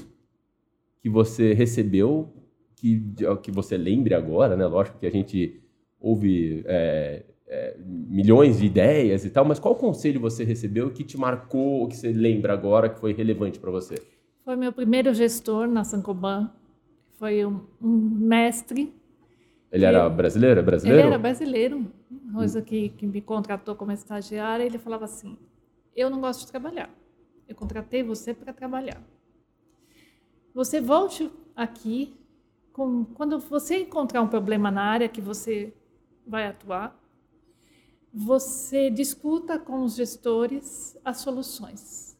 que você recebeu que, que você lembre agora, né? Lógico que a gente ouve é, é, milhões de ideias e tal, mas qual conselho você recebeu que te marcou, que você lembra agora que foi relevante para você? Foi meu primeiro gestor na Sancoban. Foi um, um mestre. Ele era brasileiro? É brasileiro? Ele era brasileiro, coisa que, que me contratou como estagiária. Ele falava assim: Eu não gosto de trabalhar. Eu contratei você para trabalhar. Você volte aqui com, quando você encontrar um problema na área que você vai atuar, você discuta com os gestores as soluções.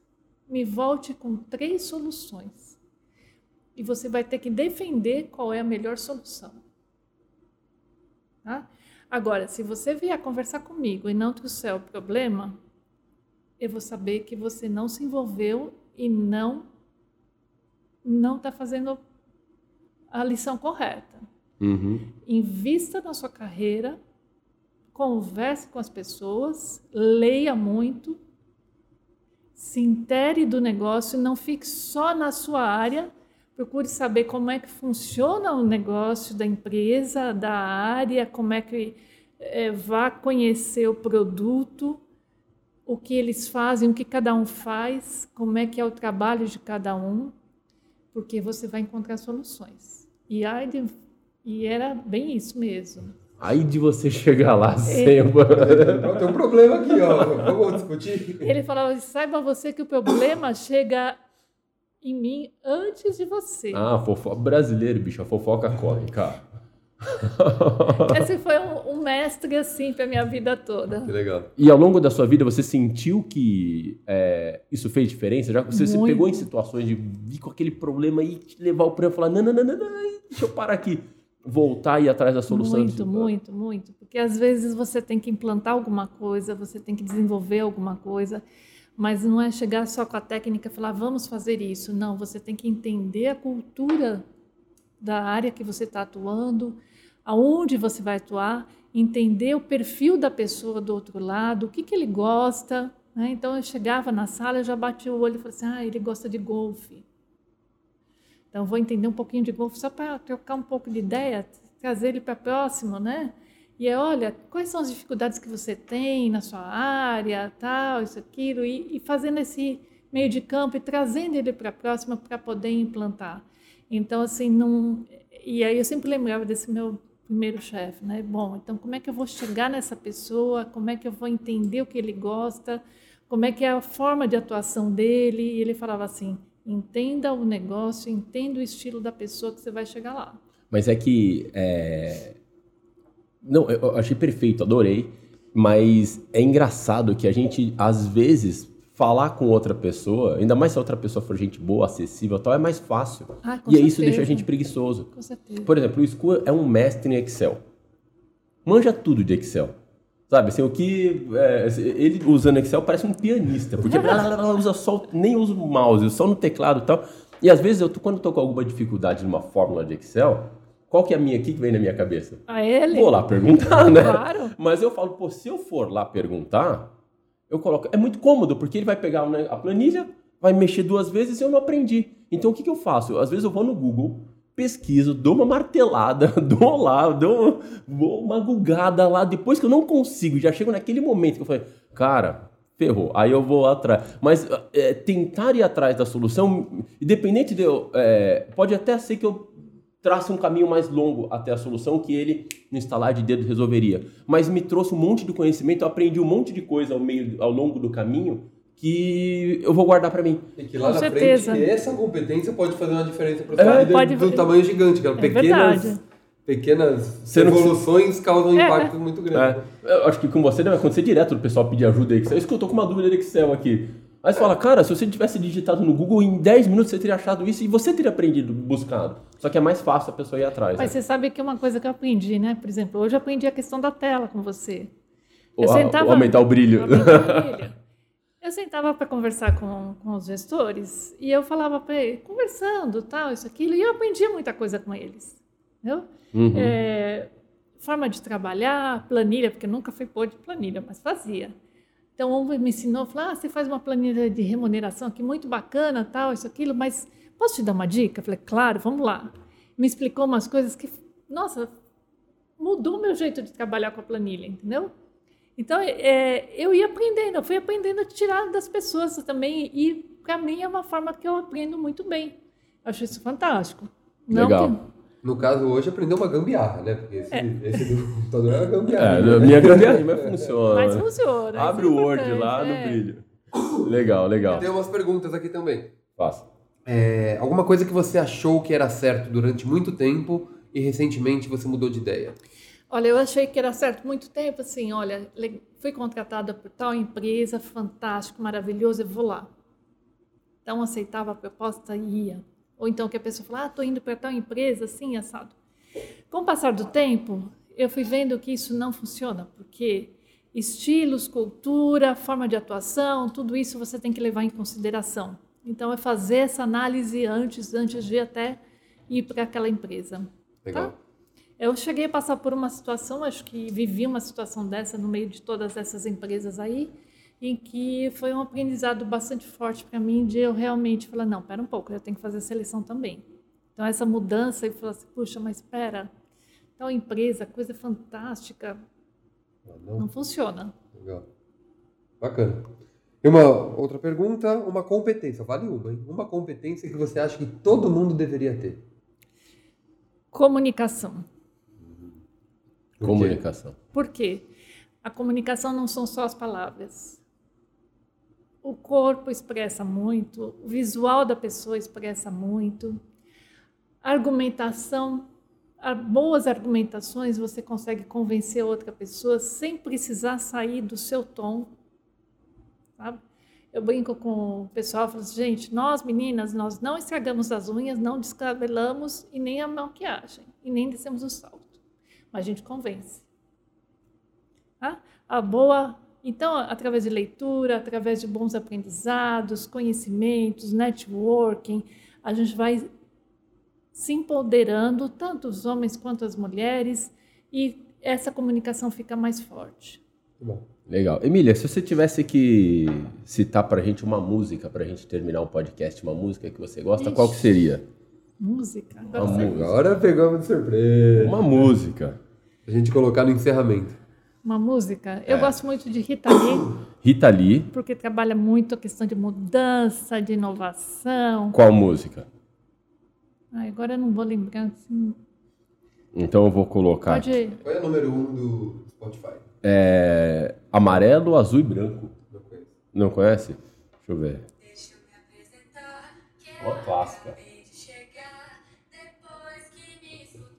Me volte com três soluções. E você vai ter que defender qual é a melhor solução. Tá? Agora, se você vier conversar comigo e não trouxer o problema, eu vou saber que você não se envolveu e não não está fazendo a lição correta. Uhum. Invista na sua carreira, converse com as pessoas, leia muito, se intere do negócio, não fique só na sua área, procure saber como é que funciona o negócio da empresa, da área, como é que é, vá conhecer o produto, o que eles fazem, o que cada um faz, como é que é o trabalho de cada um, porque você vai encontrar soluções. E, de, e era bem isso mesmo. Aí de você chegar lá É. sem. Tem um problema aqui, ó. Vamos discutir. Ele falava: saiba você que o problema chega em mim antes de você. ah, fofo... brasileiro, bicho, a fofoca corre, cara. Esse foi um, um mestre, assim, para minha vida toda. Que legal. E ao longo da sua vida, você sentiu que é, isso fez diferença? Já você se pegou em situações de vir com aquele problema e te levar o prêmio e falar: não, não, não, não, não, deixa eu parar aqui. Voltar e ir atrás da solução. Muito, muito, muito. Porque às vezes você tem que implantar alguma coisa, você tem que desenvolver alguma coisa, mas não é chegar só com a técnica e falar, vamos fazer isso. Não, você tem que entender a cultura da área que você está atuando, aonde você vai atuar, entender o perfil da pessoa do outro lado, o que, que ele gosta. né? Então eu chegava na sala, eu já bati o olho e falei assim, ah, ele gosta de golfe. Então, vou entender um pouquinho de golfe só para trocar um pouco de ideia, trazer ele para próximo, né? E é, olha, quais são as dificuldades que você tem na sua área, tal, isso, aquilo, e, e fazendo esse meio de campo e trazendo ele para a próxima para poder implantar. Então, assim, não. E aí eu sempre lembrava desse meu primeiro chefe, né? Bom, então como é que eu vou chegar nessa pessoa? Como é que eu vou entender o que ele gosta? Como é que é a forma de atuação dele? E ele falava assim: entenda o negócio, entenda o estilo da pessoa que você vai chegar lá. Mas é que. é, Não, eu achei perfeito, adorei. Mas é engraçado que a gente, às vezes, falar com outra pessoa, ainda mais se a outra pessoa for gente boa, acessível e tal, é mais fácil. Ah, e aí isso deixa a gente preguiçoso. Com certeza. Por exemplo, o Scu é um mestre em Excel. Manja tudo de Excel. Sabe, assim, o que. é, ele usando Excel parece um pianista, porque blá, usa só, nem usa o mouse, só no teclado e tal. E às vezes, eu quando eu tô com alguma dificuldade numa fórmula de Excel, qual que é a minha aqui que vem na minha cabeça? A ele? Vou lá perguntar, né? Claro. Mas eu falo, pô, se eu for lá perguntar, eu coloco. É muito cômodo, porque ele vai pegar né, a planilha, vai mexer duas vezes e eu não aprendi. Então o que, que eu faço? Às vezes eu vou no Google, pesquiso, dou uma martelada, dou lá, dou uma gugada lá. Depois que eu não consigo, já chego naquele momento que eu falei, cara. Ferrou, aí eu vou atrás. Mas é, tentar ir atrás da solução, independente de eu. é, pode até ser que eu trace um caminho mais longo até a solução que ele, no instalar de dedo, resolveria. Mas me trouxe um monte de conhecimento, eu aprendi um monte de coisa ao, meio, ao longo do caminho que eu vou guardar para mim. E que lá Com na certeza. frente, essa competência pode fazer uma diferença para É, sua vida pode- do tamanho gigante, que É pequenas, verdade. pequenas Você evoluções causam É. impacto muito grande. É, eu acho que com você deve acontecer direto do pessoal pedir ajuda em Excel. Isso que eu tô com uma dúvida de Excel aqui. Aí você fala, cara, se você tivesse digitado no Google, em 10 minutos você teria achado isso e você teria aprendido, buscado. Só que é mais fácil a pessoa ir atrás. Mas né? você sabe que uma coisa que eu aprendi, né? Por exemplo, hoje eu aprendi a questão da tela com você. Eu a- sentava- aumentar o brilho. Aumentar o brilho. Eu sentava para conversar com, com os gestores e eu falava para eles, conversando, tal, isso, aquilo, e eu aprendia muita coisa com eles. Entendeu? Uhum. É, forma de trabalhar, planilha, porque eu nunca fui pôr de planilha, mas fazia. Então, um me ensinou, falou, ah, você faz uma planilha de remuneração aqui muito bacana, tal, isso, aquilo, mas posso te dar uma dica? Eu falei, claro, vamos lá. Me explicou umas coisas que, nossa, mudou o meu jeito de trabalhar com a planilha, entendeu? Então, é, eu ia aprendendo, eu fui aprendendo a tirar das pessoas também, e para mim é uma forma que eu aprendo muito bem. Eu acho isso fantástico. Não Legal. que- No caso, hoje aprendeu uma gambiarra, né? Porque esse, esse do computador é uma É, gambiarra. a minha gambiarra mas funciona. Mas funciona. Abre isso o é Word lá é. no brilho. Legal, legal. Tem umas perguntas aqui também. Faça. É, alguma coisa que você achou que era certo durante muito tempo e recentemente você mudou de ideia? Olha, eu achei que era certo muito tempo, assim, olha, fui contratada por tal empresa, fantástico, maravilhoso, eu vou lá. Então, aceitava a proposta e ia. Ou então que a pessoa fala, ah, estou indo para tal empresa, assim, assado. Com o passar do tempo, eu fui vendo que isso não funciona, porque estilos, cultura, forma de atuação, tudo isso você tem que levar em consideração. Então, é fazer essa análise antes, antes de até ir para aquela empresa. Legal. Tá? Eu cheguei a passar por uma situação, acho que vivi uma situação dessa no meio de todas essas empresas aí, em que foi um aprendizado bastante forte para mim de eu realmente falar, não, pera um pouco, eu tenho que fazer a seleção também. Então essa mudança e falar assim, puxa, mas espera, tal empresa, coisa fantástica, não? não funciona. Legal. Bacana. E uma outra pergunta, uma competência, vale uma, hein? Uma competência que você acha que todo mundo deveria ter. Comunicação. Por quê? Comunicação. Por quê? A comunicação não são só as palavras. O corpo expressa muito, o visual da pessoa expressa muito, argumentação boas argumentações você consegue convencer outra pessoa sem precisar sair do seu tom. Sabe? Eu brinco com o pessoal, falo assim, gente, nós meninas, nós não estragamos as unhas, não descabelamos e nem a maquiagem, e nem descemos o salto. Mas a gente convence. Tá? A boa então, através de leitura, através de bons aprendizados, conhecimentos, networking, a gente vai se empoderando, tanto os homens quanto as mulheres, e essa comunicação fica mais forte. Bom. Legal. Emília, se você tivesse que citar para a gente uma música para a gente terminar o podcast, uma música que você gosta, Ixi. qual que seria? Música? Agora, Agora pegamos de surpresa. Uma música. A gente colocar no encerramento uma música. Eu é. gosto muito de Rita Lee. Rita Lee. Porque trabalha muito a questão de mudança, de inovação. Qual música? Ai, agora eu não vou lembrar. Assim. Então eu vou colocar. Pode... Qual é o número um do Spotify? É... Amarelo, azul e branco. Não conhece. Não conhece? Deixa eu ver. Deixa eu me apresentar. Uma clássica.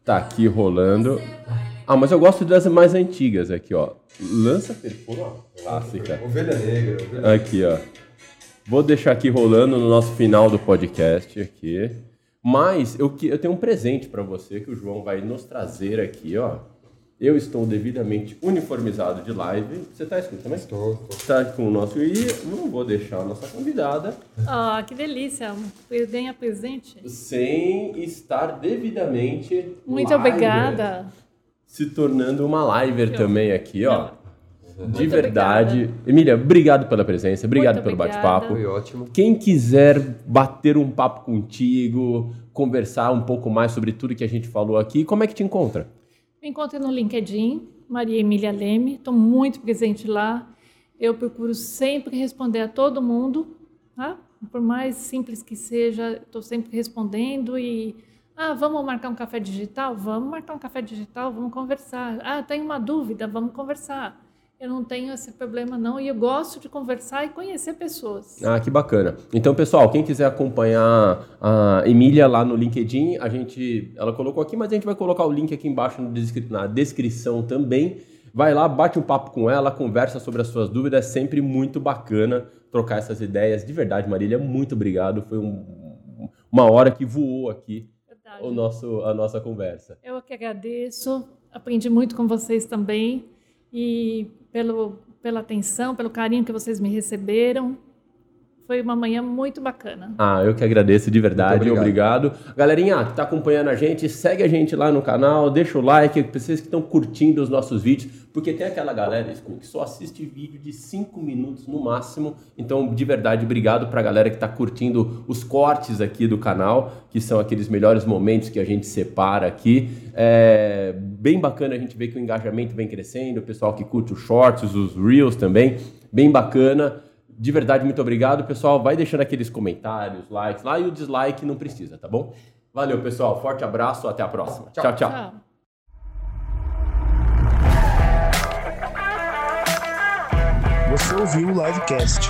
Tá aqui rolando. Ah, mas eu gosto das mais antigas aqui, ó. Lança Perfume, ó. Clássica. Ovelha Negra. Ovelha aqui, ó. Vou deixar aqui rolando no nosso final do podcast aqui. Mas eu, eu tenho um presente para você que o João vai nos trazer aqui, ó. Eu estou devidamente uniformizado de live. Você está escutando também? Estou, estou. Está com o nosso... E não vou deixar a nossa convidada... Ah, oh, que delícia. Ganha presente. Sem estar devidamente... Muito live. obrigada se tornando uma liver também aqui, ó. De verdade. Obrigada. Emília, obrigado pela presença, obrigado Muito pelo bate-papo. Foi ótimo. Quem quiser bater um papo contigo, conversar um pouco mais sobre tudo que a gente falou aqui, como é que te encontra? Me encontra no LinkedIn, Maria Emília Leme. Estou muito presente lá. Eu procuro sempre responder a todo mundo, tá? Por mais simples que seja, estou sempre respondendo e ah, vamos marcar um café digital? Vamos marcar um café digital, vamos conversar. Ah, tenho uma dúvida, vamos conversar. Eu não tenho esse problema não e eu gosto de conversar e conhecer pessoas. Ah, que bacana. Então, pessoal, quem quiser acompanhar a Emília lá no LinkedIn, a gente, ela colocou aqui, mas a gente vai colocar o link aqui embaixo na descrição também. Vai lá, bate um papo com ela, conversa sobre as suas dúvidas, é sempre muito bacana trocar essas ideias. De verdade, Marília, muito obrigado. Foi um, uma hora que voou aqui o nosso, a nossa conversa. Eu que agradeço, aprendi muito com vocês também e pelo, pela atenção, pelo carinho que vocês me receberam. Foi uma manhã muito bacana. Ah, eu que agradeço de verdade, obrigado. obrigado. Galerinha que está acompanhando a gente, segue a gente lá no canal, deixa o like, vocês que estão curtindo os nossos vídeos, porque tem aquela galera que só assiste vídeo de 5 minutos no máximo. Então, de verdade, obrigado para a galera que está curtindo os cortes aqui do canal, que são aqueles melhores momentos que a gente separa aqui. É bem bacana a gente ver que o engajamento vem crescendo, o pessoal que curte os shorts, os reels também, bem bacana. De verdade, muito obrigado, pessoal. Vai deixando aqueles comentários, likes lá e o dislike não precisa, tá bom? Valeu, pessoal. Forte abraço, até a próxima. tchau. tchau. tchau. tchau. Você ouviu o Livecast.